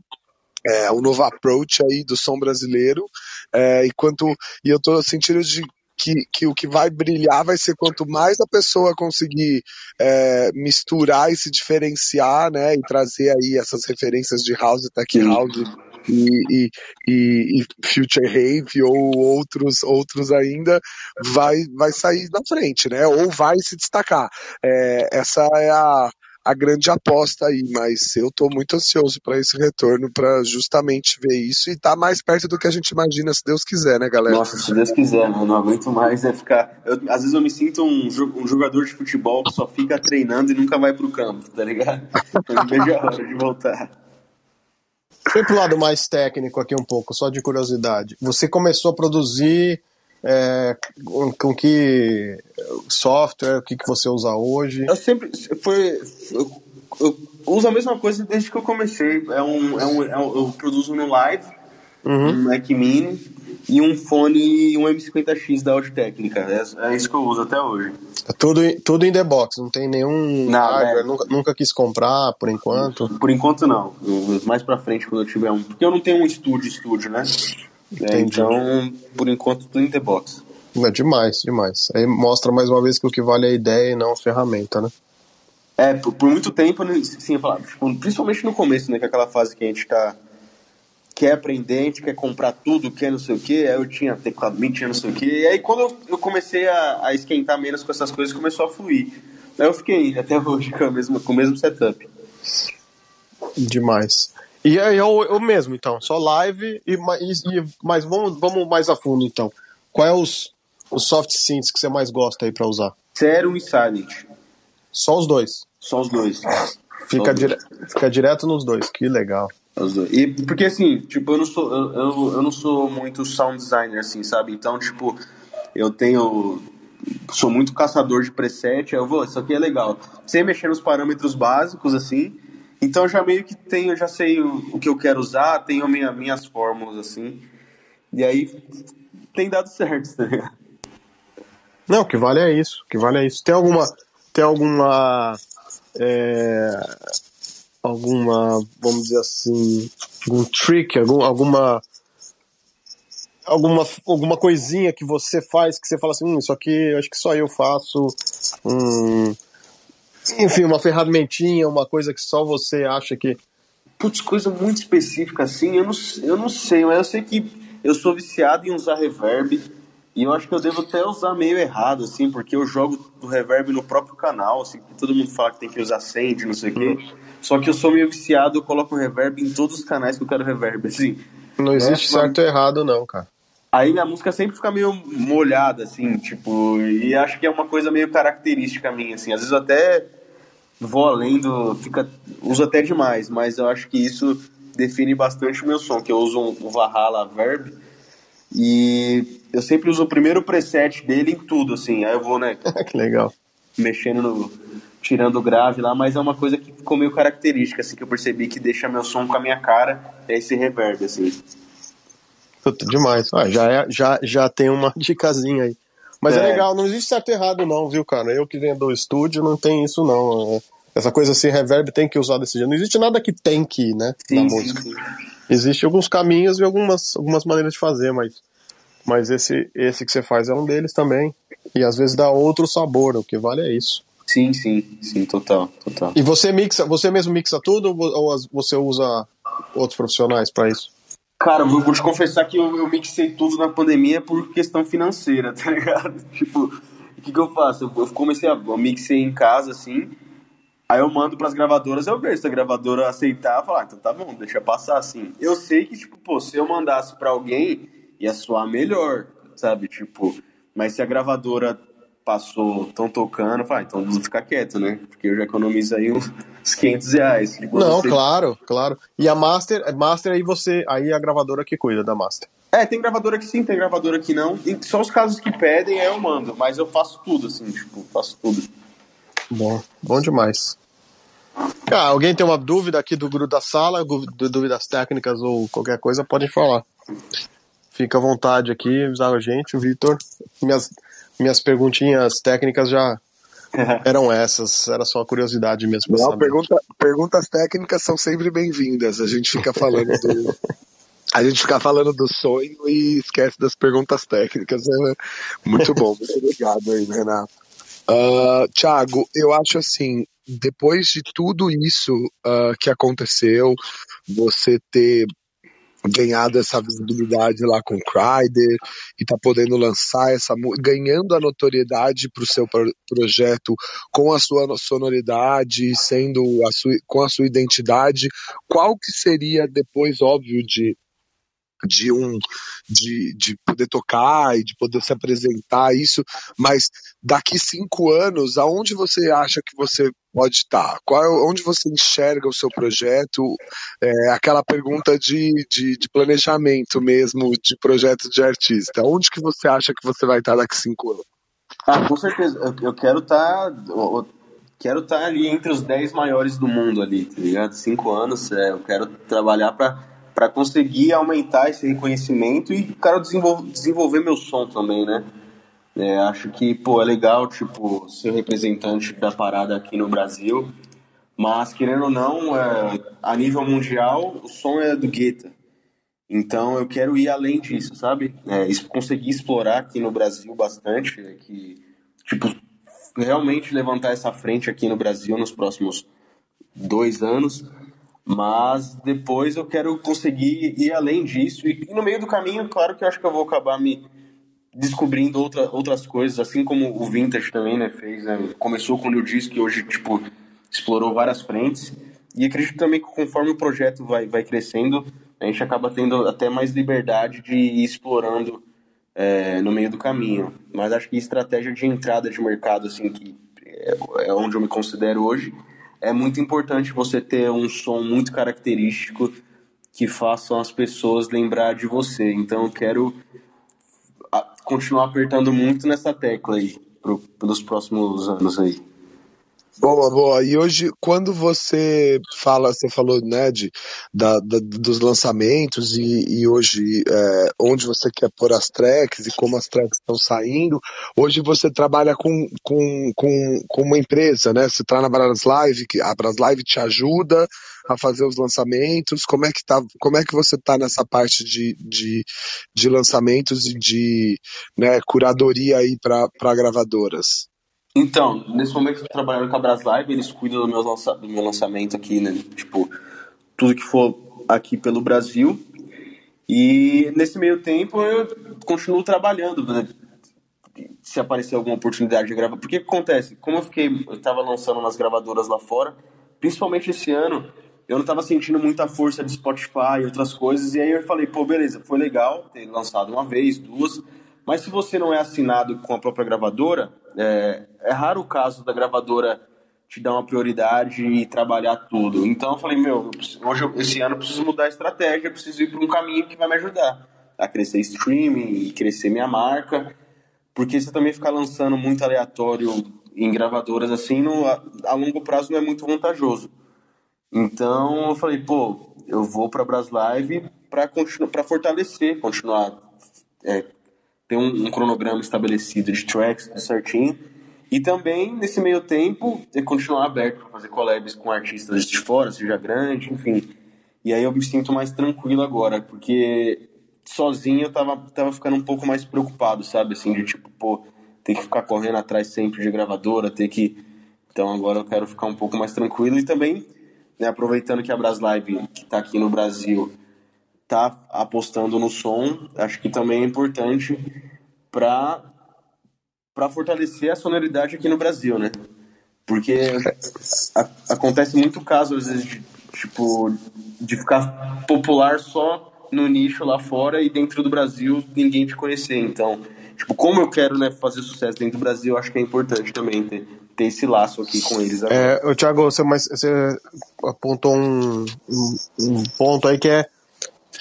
é, um novo approach aí do som brasileiro. É, e quanto e eu estou sentindo de que, que, o que vai brilhar vai ser quanto mais a pessoa conseguir é, misturar e se diferenciar, né, e trazer aí essas referências de house, tech house e, e, e, e future rave ou outros outros ainda vai vai sair na frente, né, ou vai se destacar. É, essa é a a grande aposta aí, mas eu estou muito ansioso para esse retorno, para justamente ver isso e tá mais perto do que a gente imagina, se Deus quiser, né, galera? Nossa, se Deus quiser, mano, não aguento mais é ficar. Eu, às vezes eu me sinto um, um, jogador de futebol que só fica treinando e nunca vai pro campo, tá ligado? <laughs> Eu vejo a hora de voltar. Foi pro lado mais técnico aqui um pouco, só de curiosidade. Você começou a produzir é, com que software, o que, que você usa hoje? Eu sempre foi eu, eu, uso a mesma coisa desde que eu comecei. É um, é um, é um eu produzo no Live, uhum. um Mac Mini e um fone um M50X da Audio Técnica. É, é, isso que eu uso até hoje. É tudo, tudo in the box, não tem nenhum não, hardware, é. nunca, nunca quis comprar por enquanto. Por enquanto não. Mais pra frente quando eu tiver um. Porque eu não tenho um estúdio, estúdio, né? É, então, por enquanto, tudo em the box. É demais, demais. Aí mostra mais uma vez que o que vale é a ideia e não a ferramenta, né? É, por, por muito tempo, né, sim, eu falava, tipo, principalmente no começo, né? Que é aquela fase que a gente tá. Quer aprender, a gente quer comprar tudo, quer não sei o que. Aí eu tinha teclado MIDI, tinha não sei o que. E aí quando eu, eu comecei a, a, esquentar menos com essas coisas, começou a fluir. Aí eu fiquei até hoje com, a mesma, com o mesmo setup. Demais. E aí eu, eu mesmo, então, só live e, e mas vamos, vamos mais a fundo então. Qual é os, os soft synths que você mais gosta aí para usar? Zero e Silent. Só os dois. Só os dois. Fica, dire... Fica direto nos dois, que legal. E porque assim, tipo, eu não sou eu, eu, eu não sou muito sound designer assim, sabe? Então, tipo, eu tenho sou muito caçador de preset, eu vou, isso aqui é legal. Sem mexer nos parâmetros básicos assim, então já meio que tenho, já sei o, o que eu quero usar, tenho minha, minhas fórmulas assim. E aí tem dado <laughs> certo, tá ligado? Não, o que vale é isso. O que vale é isso. Tem alguma. Tem alguma. É, alguma. Vamos dizer assim. Algum trick, algum, alguma. Alguma, alguma coisinha que você faz que você fala assim, hum, isso aqui acho que só eu faço. Hum, enfim, uma ferramentinha, uma coisa que só você acha que. Putz, coisa muito específica assim, eu não, eu não sei, mas eu sei que eu sou viciado em usar reverb. E eu acho que eu devo até usar meio errado, assim, porque eu jogo o reverb no próprio canal, assim, todo mundo fala que tem que usar send, não sei o quê. Só que eu sou meio viciado, eu coloco reverb em todos os canais que eu quero reverb, assim. Não existe né? certo ou errado, não, cara. Aí minha música sempre fica meio molhada, assim, tipo, e acho que é uma coisa meio característica minha, assim. Às vezes eu até vou além do. Fica, uso até demais, mas eu acho que isso define bastante o meu som, que eu uso um, um Valhalla Verb e eu sempre uso o primeiro preset dele em tudo, assim. Aí eu vou, né? <laughs> que legal. Mexendo no. Tirando o grave lá, mas é uma coisa que ficou meio característica, assim, que eu percebi que deixa meu som com a minha cara, é esse reverb, assim. Puta, demais. Ah, já, é, já, já tem uma <laughs> dicasinha aí. Mas é. é. legal, não existe certo e errado, não, viu, cara? Eu que venho do estúdio não tem isso, não. É, essa coisa assim, reverb tem que usar desse jeito. Não existe nada que tem que né? Sim, na música. Sim. Existem alguns caminhos e algumas, algumas maneiras de fazer, mas, mas esse, esse que você faz é um deles também. E às vezes dá outro sabor, o que vale é isso. Sim, sim, sim, total, total. E você mixa, você mesmo mixa tudo ou você usa outros profissionais para isso? Cara, vou, vou te confessar que eu, eu mixei tudo na pandemia por questão financeira, <laughs> tá ligado? Tipo, o que, que eu faço? Eu, eu comecei a eu mixei em casa, assim, aí eu mando pras gravadoras, eu vejo se a gravadora aceitar, falar, ah, então tá bom, deixa passar, assim. Eu sei que, tipo, pô, se eu mandasse pra alguém, ia soar melhor, sabe? Tipo, mas se a gravadora passou, estão tocando, vai, então vou ficar quieto, né? Porque eu já economizo aí uns 500 reais. Não, você... claro, claro. E a Master, Master aí você, aí a gravadora que cuida da Master. É, tem gravadora que sim, tem gravadora que não. E só os casos que pedem aí eu mando, mas eu faço tudo, assim, tipo, faço tudo. Bom, bom demais. Ah, alguém tem uma dúvida aqui do grupo da sala, dúvidas técnicas ou qualquer coisa, podem falar. Fica à vontade aqui, avisar a gente, o Vitor. Minhas, minhas perguntinhas técnicas já <laughs> eram essas, era só curiosidade mesmo. Não, pergunta, perguntas técnicas são sempre bem-vindas. A gente fica falando do, <laughs> a gente fica falando do sonho e esquece das perguntas técnicas. Né? Muito bom, muito <laughs> obrigado aí, Renato. Uh, Tiago, eu acho assim, depois de tudo isso uh, que aconteceu, você ter ganhado essa visibilidade lá com o Kryder e tá podendo lançar essa ganhando a notoriedade para o seu pro projeto com a sua sonoridade sendo a sua, com a sua identidade qual que seria depois óbvio de de um de, de poder tocar e de poder se apresentar isso, mas daqui cinco anos, aonde você acha que você pode estar? Qual, onde você enxerga o seu projeto? É, aquela pergunta de, de, de, planejamento mesmo, de projeto de artista. Onde que você acha que você vai estar daqui cinco anos? Ah, com certeza. Eu, eu quero estar. Eu quero estar ali entre os dez maiores do mundo ali, tá ligado? Cinco anos, é, eu quero trabalhar para para conseguir aumentar esse reconhecimento e, cara, desenvolver, desenvolver meu som também, né? É, acho que, pô, é legal, tipo, ser representante da parada aqui no Brasil, mas, querendo ou não, é, a nível mundial, o som é do Guetta. Então, eu quero ir além disso, sabe? É, conseguir explorar aqui no Brasil bastante, é, que, tipo, realmente levantar essa frente aqui no Brasil nos próximos dois anos mas depois eu quero conseguir ir além disso. E, e, no meio do caminho, claro que eu acho que eu vou acabar me descobrindo outra, outras coisas, assim como o Vintage também, né, fez. Né? Começou com o New Disc, que hoje, tipo, explorou várias frentes. E acredito também que conforme o projeto vai, vai crescendo, a gente acaba tendo até mais liberdade de ir explorando é, no meio do caminho. Mas acho que estratégia de entrada de mercado, assim, que é, é onde eu me considero hoje, é muito importante você ter um som muito característico que façam as pessoas lembrar de você. Então eu quero continuar apertando muito nessa tecla aí pro, pelos próximos anos aí. Boa, boa. E hoje, quando você fala, você falou, né, de, da, da dos lançamentos e, e hoje é, onde você quer pôr as tracks e como as tracks estão saindo, hoje você trabalha com, com, com, com uma empresa, né? Você está na Braslive, que a Braslive te ajuda a fazer os lançamentos. Como é que, tá, como é que você está nessa parte de, de, de lançamentos e de né, curadoria aí para gravadoras? Então, nesse momento eu tô trabalhando com a Braslive, eles cuidam do meu, lança, do meu lançamento aqui, né? Tipo, tudo que for aqui pelo Brasil. E nesse meio tempo eu continuo trabalhando, né? Se aparecer alguma oportunidade de gravar. Porque o que acontece? Como eu fiquei, eu tava lançando nas gravadoras lá fora, principalmente esse ano, eu não tava sentindo muita força de Spotify e outras coisas. E aí eu falei, pô, beleza, foi legal ter lançado uma vez, duas mas se você não é assinado com a própria gravadora, é, é raro o caso da gravadora te dar uma prioridade e trabalhar tudo. Então eu falei, meu, hoje esse ano eu preciso mudar a estratégia, eu preciso ir para um caminho que vai me ajudar a crescer streaming e crescer minha marca, porque você também ficar lançando muito aleatório em gravadoras assim, no, a, a longo prazo não é muito vantajoso. Então eu falei, pô, eu vou para Braslive para continuar, para fortalecer, continuar é, ter um, um cronograma estabelecido de tracks tudo certinho. E também, nesse meio tempo, é continuar aberto para fazer collabs com artistas de fora, seja grande, enfim. E aí eu me sinto mais tranquilo agora, porque sozinho eu tava, tava ficando um pouco mais preocupado, sabe? Assim, de tipo, pô, ter que ficar correndo atrás sempre de gravadora, ter que. Então agora eu quero ficar um pouco mais tranquilo e também, né, aproveitando que a Braslive, que está aqui no Brasil, tá apostando no som, acho que também é importante para para fortalecer a sonoridade aqui no Brasil, né? Porque a, acontece muito caso às vezes de, tipo de ficar popular só no nicho lá fora e dentro do Brasil ninguém te conhecer. Então, tipo, como eu quero né, fazer sucesso dentro do Brasil, acho que é importante também ter, ter esse laço aqui com eles. Agora. É, Thiago, você, mas, você apontou um, um, um ponto aí que é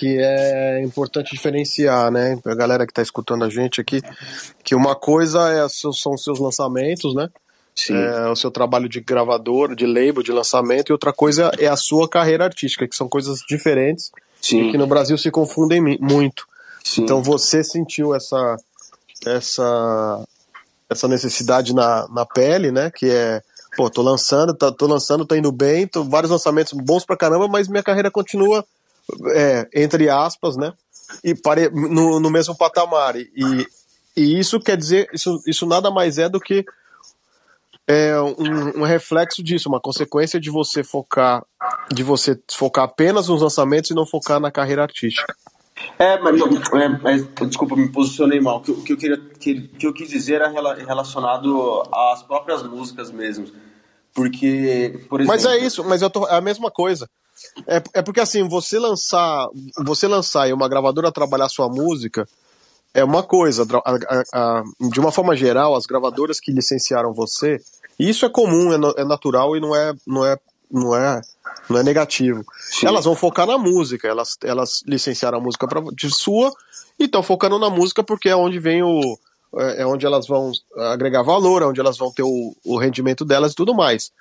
que é importante diferenciar, né, a galera que está escutando a gente aqui, que uma coisa é, são os seus lançamentos, né, é, o seu trabalho de gravador, de label, de lançamento, e outra coisa é a sua carreira artística, que são coisas diferentes Sim. e que no Brasil se confundem muito. Sim. Então você sentiu essa essa essa necessidade na, na pele, né, que é pô, tô lançando, tá, tô lançando, tá indo bem, tô vários lançamentos bons pra caramba, mas minha carreira continua é, entre aspas, né? E pare, no, no mesmo patamar. E, e isso quer dizer, isso, isso nada mais é do que é um, um, reflexo disso, uma consequência de você focar, de você focar apenas nos lançamentos e não focar na carreira artística. É, mas, é, mas desculpa, me posicionei mal. O que, que eu queria, que, que eu quis dizer era relacionado às próprias músicas mesmo. Porque, por exemplo. Mas é isso, mas eu tô, é a mesma coisa. É, é porque assim, você lançar, você lançar e uma gravadora trabalhar sua música é uma coisa. A, a, a, de uma forma geral, as gravadoras que licenciaram você, isso é comum, é, é natural e não é, não é, não é, não é negativo. Sim. Elas vão focar na música, elas, elas licenciaram a música pra, de sua e estão focando na música porque é onde vem o. É, é onde elas vão agregar valor, é onde elas vão ter o, o rendimento delas e tudo mais.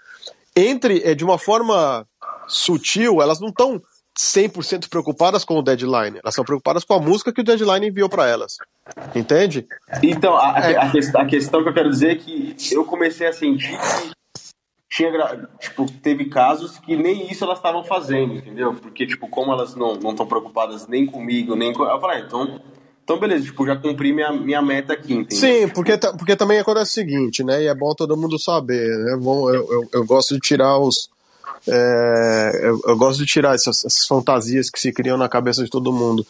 Entre, é, de uma forma sutil, elas não estão 100% preocupadas com o deadline. Elas estão preocupadas com a música que o deadline enviou para elas. Entende? Então, a, é. a, a, questão que eu quero dizer é que eu comecei a sentir que tinha, tipo, teve casos que nem isso elas estavam fazendo, entendeu? Porque, tipo, como elas não estão preocupadas nem comigo, nem com. Eu falei, ah, então. Então, beleza, tipo, já cumpri minha, minha meta aqui, entendeu? Sim, porque, porque também acontece o seguinte, né? E é bom todo mundo saber, né? Eu, eu, eu gosto de tirar os, é, eu, eu, gosto de tirar essas, essas, fantasias que se criam na cabeça de todo mundo.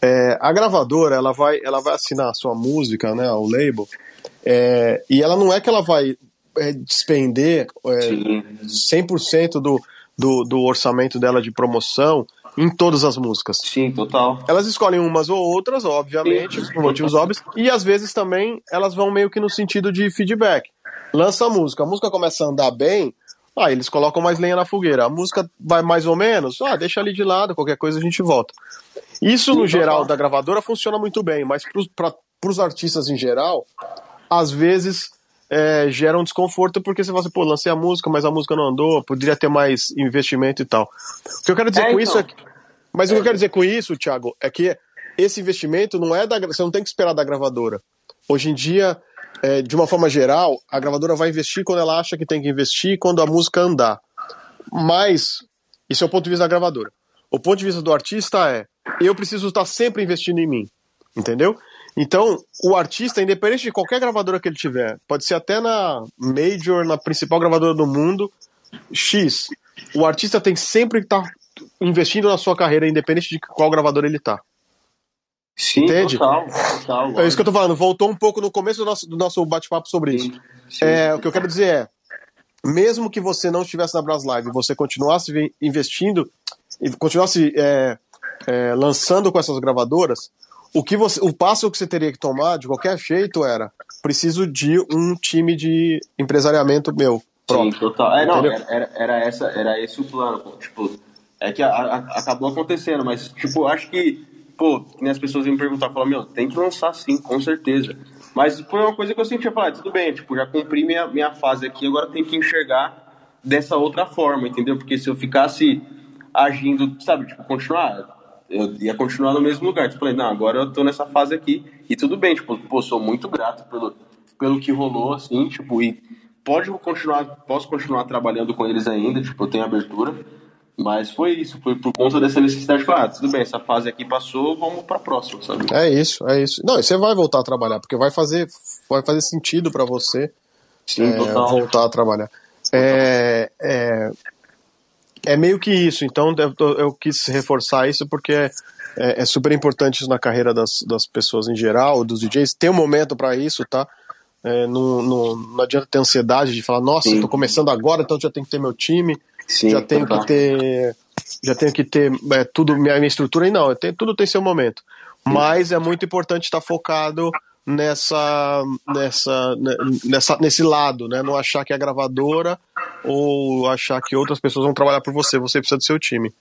É, a gravadora ela vai, ela vai assinar a sua música, né, o label, é, e ela não é que ela vai é, despender é, 100% do, do, do orçamento dela de promoção em todas as músicas. Sim, total. Elas escolhem umas ou outras, obviamente, Sim. por motivos óbvios, e às vezes também elas vão meio que no sentido de feedback. Lança a música, a música começa a andar bem, ah, eles colocam mais lenha na fogueira. A música vai mais ou menos, ah, deixa ali de lado, qualquer coisa a gente volta. Isso, no geral, da gravadora funciona muito bem, mas para os artistas em geral, às vezes é, gera um desconforto porque você fala assim, pô, lancei a música, mas a música não andou, poderia ter mais investimento e tal. O que eu quero dizer é, com então. isso é que, Mas é. o que eu quero dizer com isso, Thiago, é que esse investimento não é da. Você não tem que esperar da gravadora. Hoje em dia, é, de uma forma geral, a gravadora vai investir quando ela acha que tem que investir quando a música andar. Mas, isso é o ponto de vista da gravadora. O ponto de vista do artista é: eu preciso estar sempre investindo em mim. Entendeu? Então, o artista, independente de qualquer gravadora que ele tiver, pode ser até na major, na principal gravadora do mundo, X. O artista tem sempre que estar investindo na sua carreira, independente de qual gravadora ele está. Sim, Entende? Total, total, é isso que eu tô falando. Voltou um pouco no começo do nosso, do nosso bate-papo sobre sim, isso. Sim. É, o que eu quero dizer é, mesmo que você não estivesse na Bras Live, você continuasse investindo e continuasse é, é, lançando com essas gravadoras, o que você, o passo que você teria que tomar de qualquer jeito era preciso de um time de empresariamento meu. Pronto. Sim, total. É, não, era, era, essa, era esse o plano. Tipo, é que a, a, acabou acontecendo, mas tipo, acho que pô, as pessoas iam me perguntar, falar, meu, tem que lançar sim, com certeza. Mas foi uma coisa que eu sentia falar, tudo bem, tipo, já cumpri minha, minha fase aqui, agora tem que enxergar dessa outra forma, entendeu? Porque se eu ficasse agindo, sabe, tipo, continuar, eu ia continuar no mesmo lugar. Tipo, falei, não, agora eu tô nessa fase aqui e tudo bem, tipo, pô, sou muito grato pelo, pelo que rolou, assim, tipo, e pode continuar, posso continuar trabalhando com eles ainda, tipo, eu tenho abertura. Mas foi isso, foi por conta dessa necessidade de falar, ah, tudo bem, essa fase aqui passou, vamos para a próxima, sabe? É isso, é isso. Não, e você vai voltar a trabalhar, porque vai fazer, vai fazer sentido para você Sim, é, voltar a trabalhar. É, é, é, meio que isso, então eu, eu quis reforçar isso porque é, é, super importante isso na carreira das, das pessoas em geral, dos DJs. Tem um momento para isso, tá? É, não, não, não adianta ter ansiedade de falar, nossa, estou começando agora, então já tem que ter meu time. Sim, já tenho que ter já tenho que ter é, tudo, minha, minha estrutura, e não, tenho, tudo tem seu momento. Mas é muito importante estar focado nessa, nessa, né, nessa, nesse lado, né? Não achar que é gravadora ou achar que outras pessoas vão trabalhar por você, você precisa do seu time.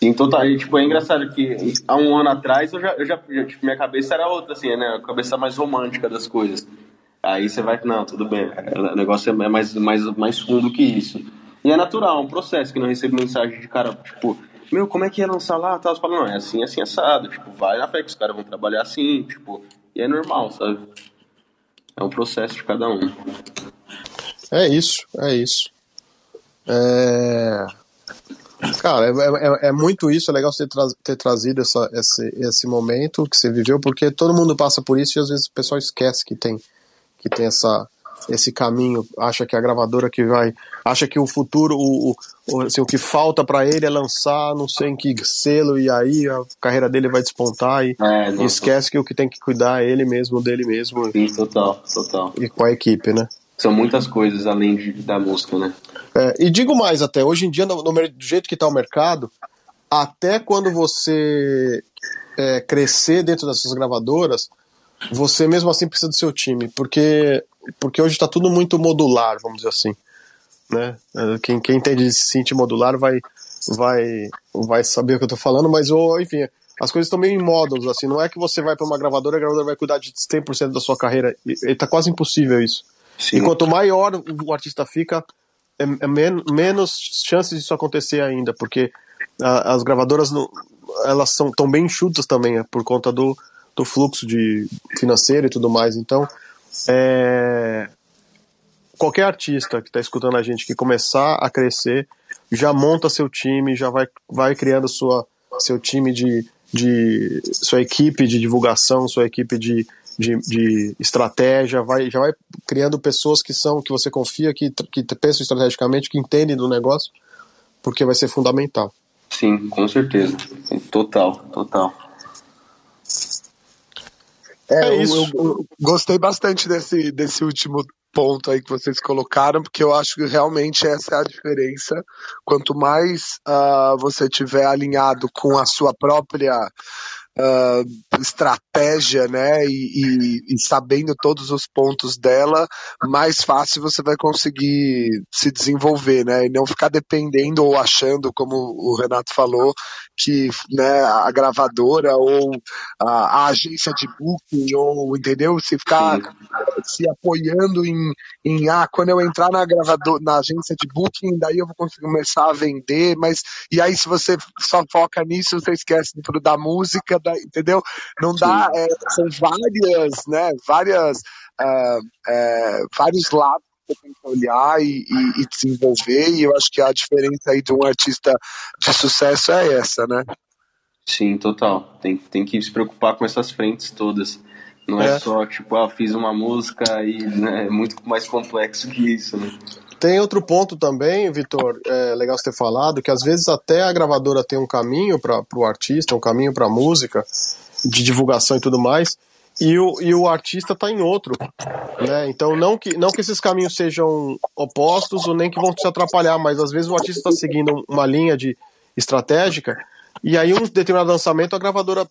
Sim, total. E, tipo, é engraçado que há um ano atrás eu já, eu já tipo, minha cabeça era outra, assim, né? A cabeça mais romântica das coisas. Aí você vai, não, tudo bem, o negócio é mais, mais, mais fundo que isso. E é natural, é um processo que não recebo mensagem de cara, tipo, meu, como é que ia lançar lá? Tá, você fala, não, é assim, assim, assado. Tipo, vai na fé que os caras vão trabalhar assim, tipo, e é normal, sabe? É um processo de cada um. É isso, é isso. É... Cara, é, é, é, muito isso, é legal você tra ter trazido essa, esse, esse momento que você viveu, porque todo mundo passa por isso e às vezes o pessoal esquece que tem, que tem essa, esse caminho, acha que a gravadora que vai, acha que o futuro, o, o, assim, o que falta para ele é lançar não sei em que selo e aí a carreira dele vai despontar e, é, e esquece que o que tem que cuidar é ele mesmo, dele mesmo. Sim, total, total. E com a equipe, né? São muitas coisas além de, da música, né? É, e digo mais até, hoje em dia, no, no, do jeito que está o mercado, até quando você é, crescer dentro dessas gravadoras, você mesmo assim precisa do seu time, porque, porque hoje está tudo muito modular, vamos dizer assim. Né? É, quem, quem entende de synth modular vai, vai, vai saber o que eu estou falando, mas ou, enfim, as coisas estão meio em módulos, assim, não é que você vai para uma gravadora e a gravadora vai cuidar de 100% da sua carreira, está quase impossível isso. Sim. E quanto maior o artista fica, é, é men menos chances disso acontecer ainda, porque a, as gravadoras não, elas são tão bem enxutas também, é, por conta do, do fluxo de financeiro e tudo mais. Então, é, qualquer artista que está escutando a gente que começar a crescer, já monta seu time, já vai, vai criando sua, seu time de, de sua equipe de divulgação, sua equipe de, de, de, estratégia, vai, já vai criando pessoas que são, que você confia, que, que pensam estrategicamente, que entendem do negócio, porque vai ser fundamental. Sim, com certeza. Total, total. É, é isso. Eu, eu, gostei bastante desse, desse último ponto aí que vocês colocaram, porque eu acho que realmente essa é a diferença. Quanto mais uh, você tiver alinhado com a sua própria uh, estratégia, né, e, e, e, sabendo todos os pontos dela, mais fácil você vai conseguir se desenvolver, né, e não ficar dependendo ou achando, como o Renato falou, que né, a gravadora ou a, a agência de booking ou entendeu? Se ficar se apoiando em, em ah quando eu entrar na gravadora na agência de booking daí eu vou conseguir começar a vender mas e aí se você só foca nisso você esquece tudo da música da, entendeu? Não dá é, são várias né várias uh, uh, vários lados você tem que olhar e, e, e, desenvolver, e eu acho que a diferença aí de um artista de sucesso é essa, né? Sim, total. Tem, tem que se preocupar com essas frentes todas. Não é, é só, tipo, ah, fiz uma música e né, é muito mais complexo que isso, né? Tem outro ponto também, Vitor, é legal você ter falado, que às vezes até a gravadora tem um caminho para o artista, um caminho para a música, de divulgação e tudo mais, e o, e o artista está em outro. Né? Então, não que, não que esses caminhos sejam opostos ou nem que vão se atrapalhar, mas às vezes o artista está seguindo uma linha de estratégica e aí um determinado lançamento a gravadora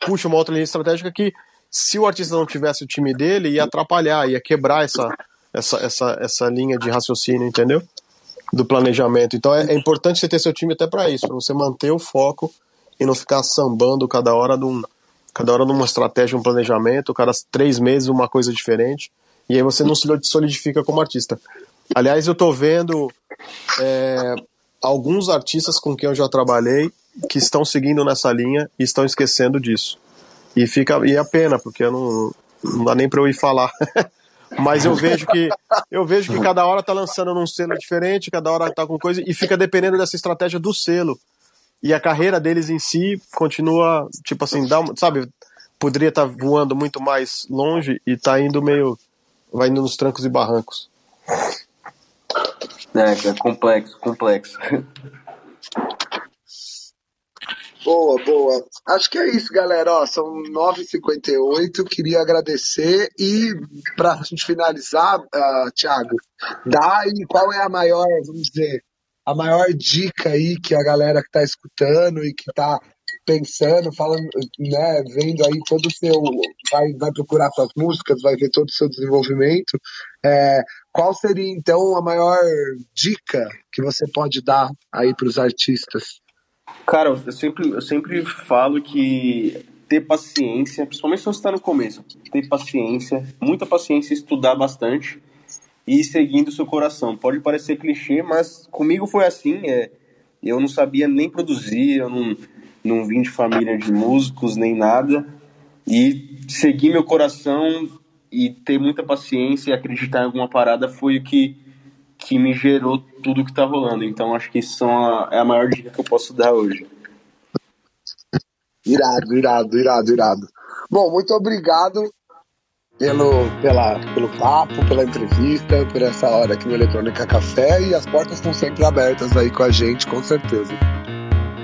puxa uma outra linha estratégica que se o artista não tivesse o time dele ia atrapalhar, ia quebrar essa, essa, essa, essa linha de raciocínio, entendeu? Do planejamento. Então é, é importante você ter seu time até para isso, para você manter o foco e não ficar sambando cada hora de um, cada hora numa estratégia, um planejamento, cada três meses uma coisa diferente, e aí você não se solidifica como artista. Aliás, eu tô vendo é, alguns artistas com quem eu já trabalhei que estão seguindo nessa linha e estão esquecendo disso. E fica e é pena, porque não, não dá nem para eu ir falar. <laughs> Mas eu vejo que eu vejo que cada hora tá lançando num selo diferente, cada hora tá com coisa e fica dependendo dessa estratégia do selo e a carreira deles em si continua, tipo assim, dá, sabe, poderia estar tá voando muito mais longe e tá indo meio, vai indo nos trancos e barrancos. É, é complexo, complexo. <laughs> Boa, boa. Acho que é isso, galera. Ó, são 9h58. Queria agradecer. E para a gente finalizar, uh, Thiago, dá aí qual é a maior, vamos dizer, a maior dica aí que a galera que está escutando e que está pensando, falando, né, vendo aí todo o seu, vai, vai procurar suas músicas, vai ver todo o seu desenvolvimento, é, qual seria então a maior dica que você pode dar aí para os artistas? Cara, eu sempre, eu sempre falo que ter paciência, principalmente se você está no começo, ter paciência, muita paciência, estudar bastante e seguindo o seu coração. Pode parecer clichê, mas comigo foi assim. É, eu não sabia nem produzir, eu não, não vim de família de músicos nem nada. E seguir meu coração e ter muita paciência e acreditar em alguma parada foi o que, que me gerou tudo que tá rolando. Então acho que isso é a maior dica que eu posso dar hoje. Irado, irado, irado, irado. Bom, muito obrigado pelo, pela, pelo papo, pela entrevista, por essa hora aqui no Eletrônica Café e as portas estão sempre abertas aí com a gente, com certeza.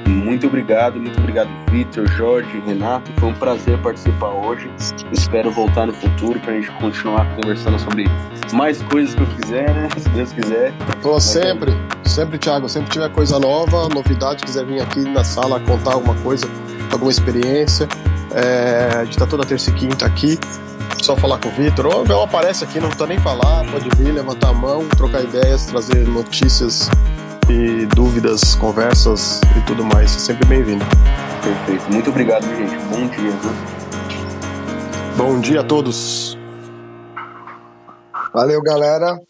Muito obrigado, muito obrigado, Vitor, Jorge, Renato. Foi um prazer participar hoje. Espero voltar no futuro para a gente continuar conversando sobre mais coisas que eu quiser, né? Se Deus quiser. Pô, sempre, sempre, Thiago. Sempre tiver coisa nova, novidade, quiser vir aqui na sala contar alguma coisa, alguma experiência. É, a gente tá toda terça e quinta aqui. Só falar com o Vitor. Ou Bel aparece aqui, não precisa nem falar. Pode vir, levantar a mão, trocar ideias, trazer notícias e dúvidas, conversas e tudo mais. Sempre bem-vindo. Perfeito. Muito obrigado, gente. Bom dia. Viu? Bom dia a todos. Valeu, galera.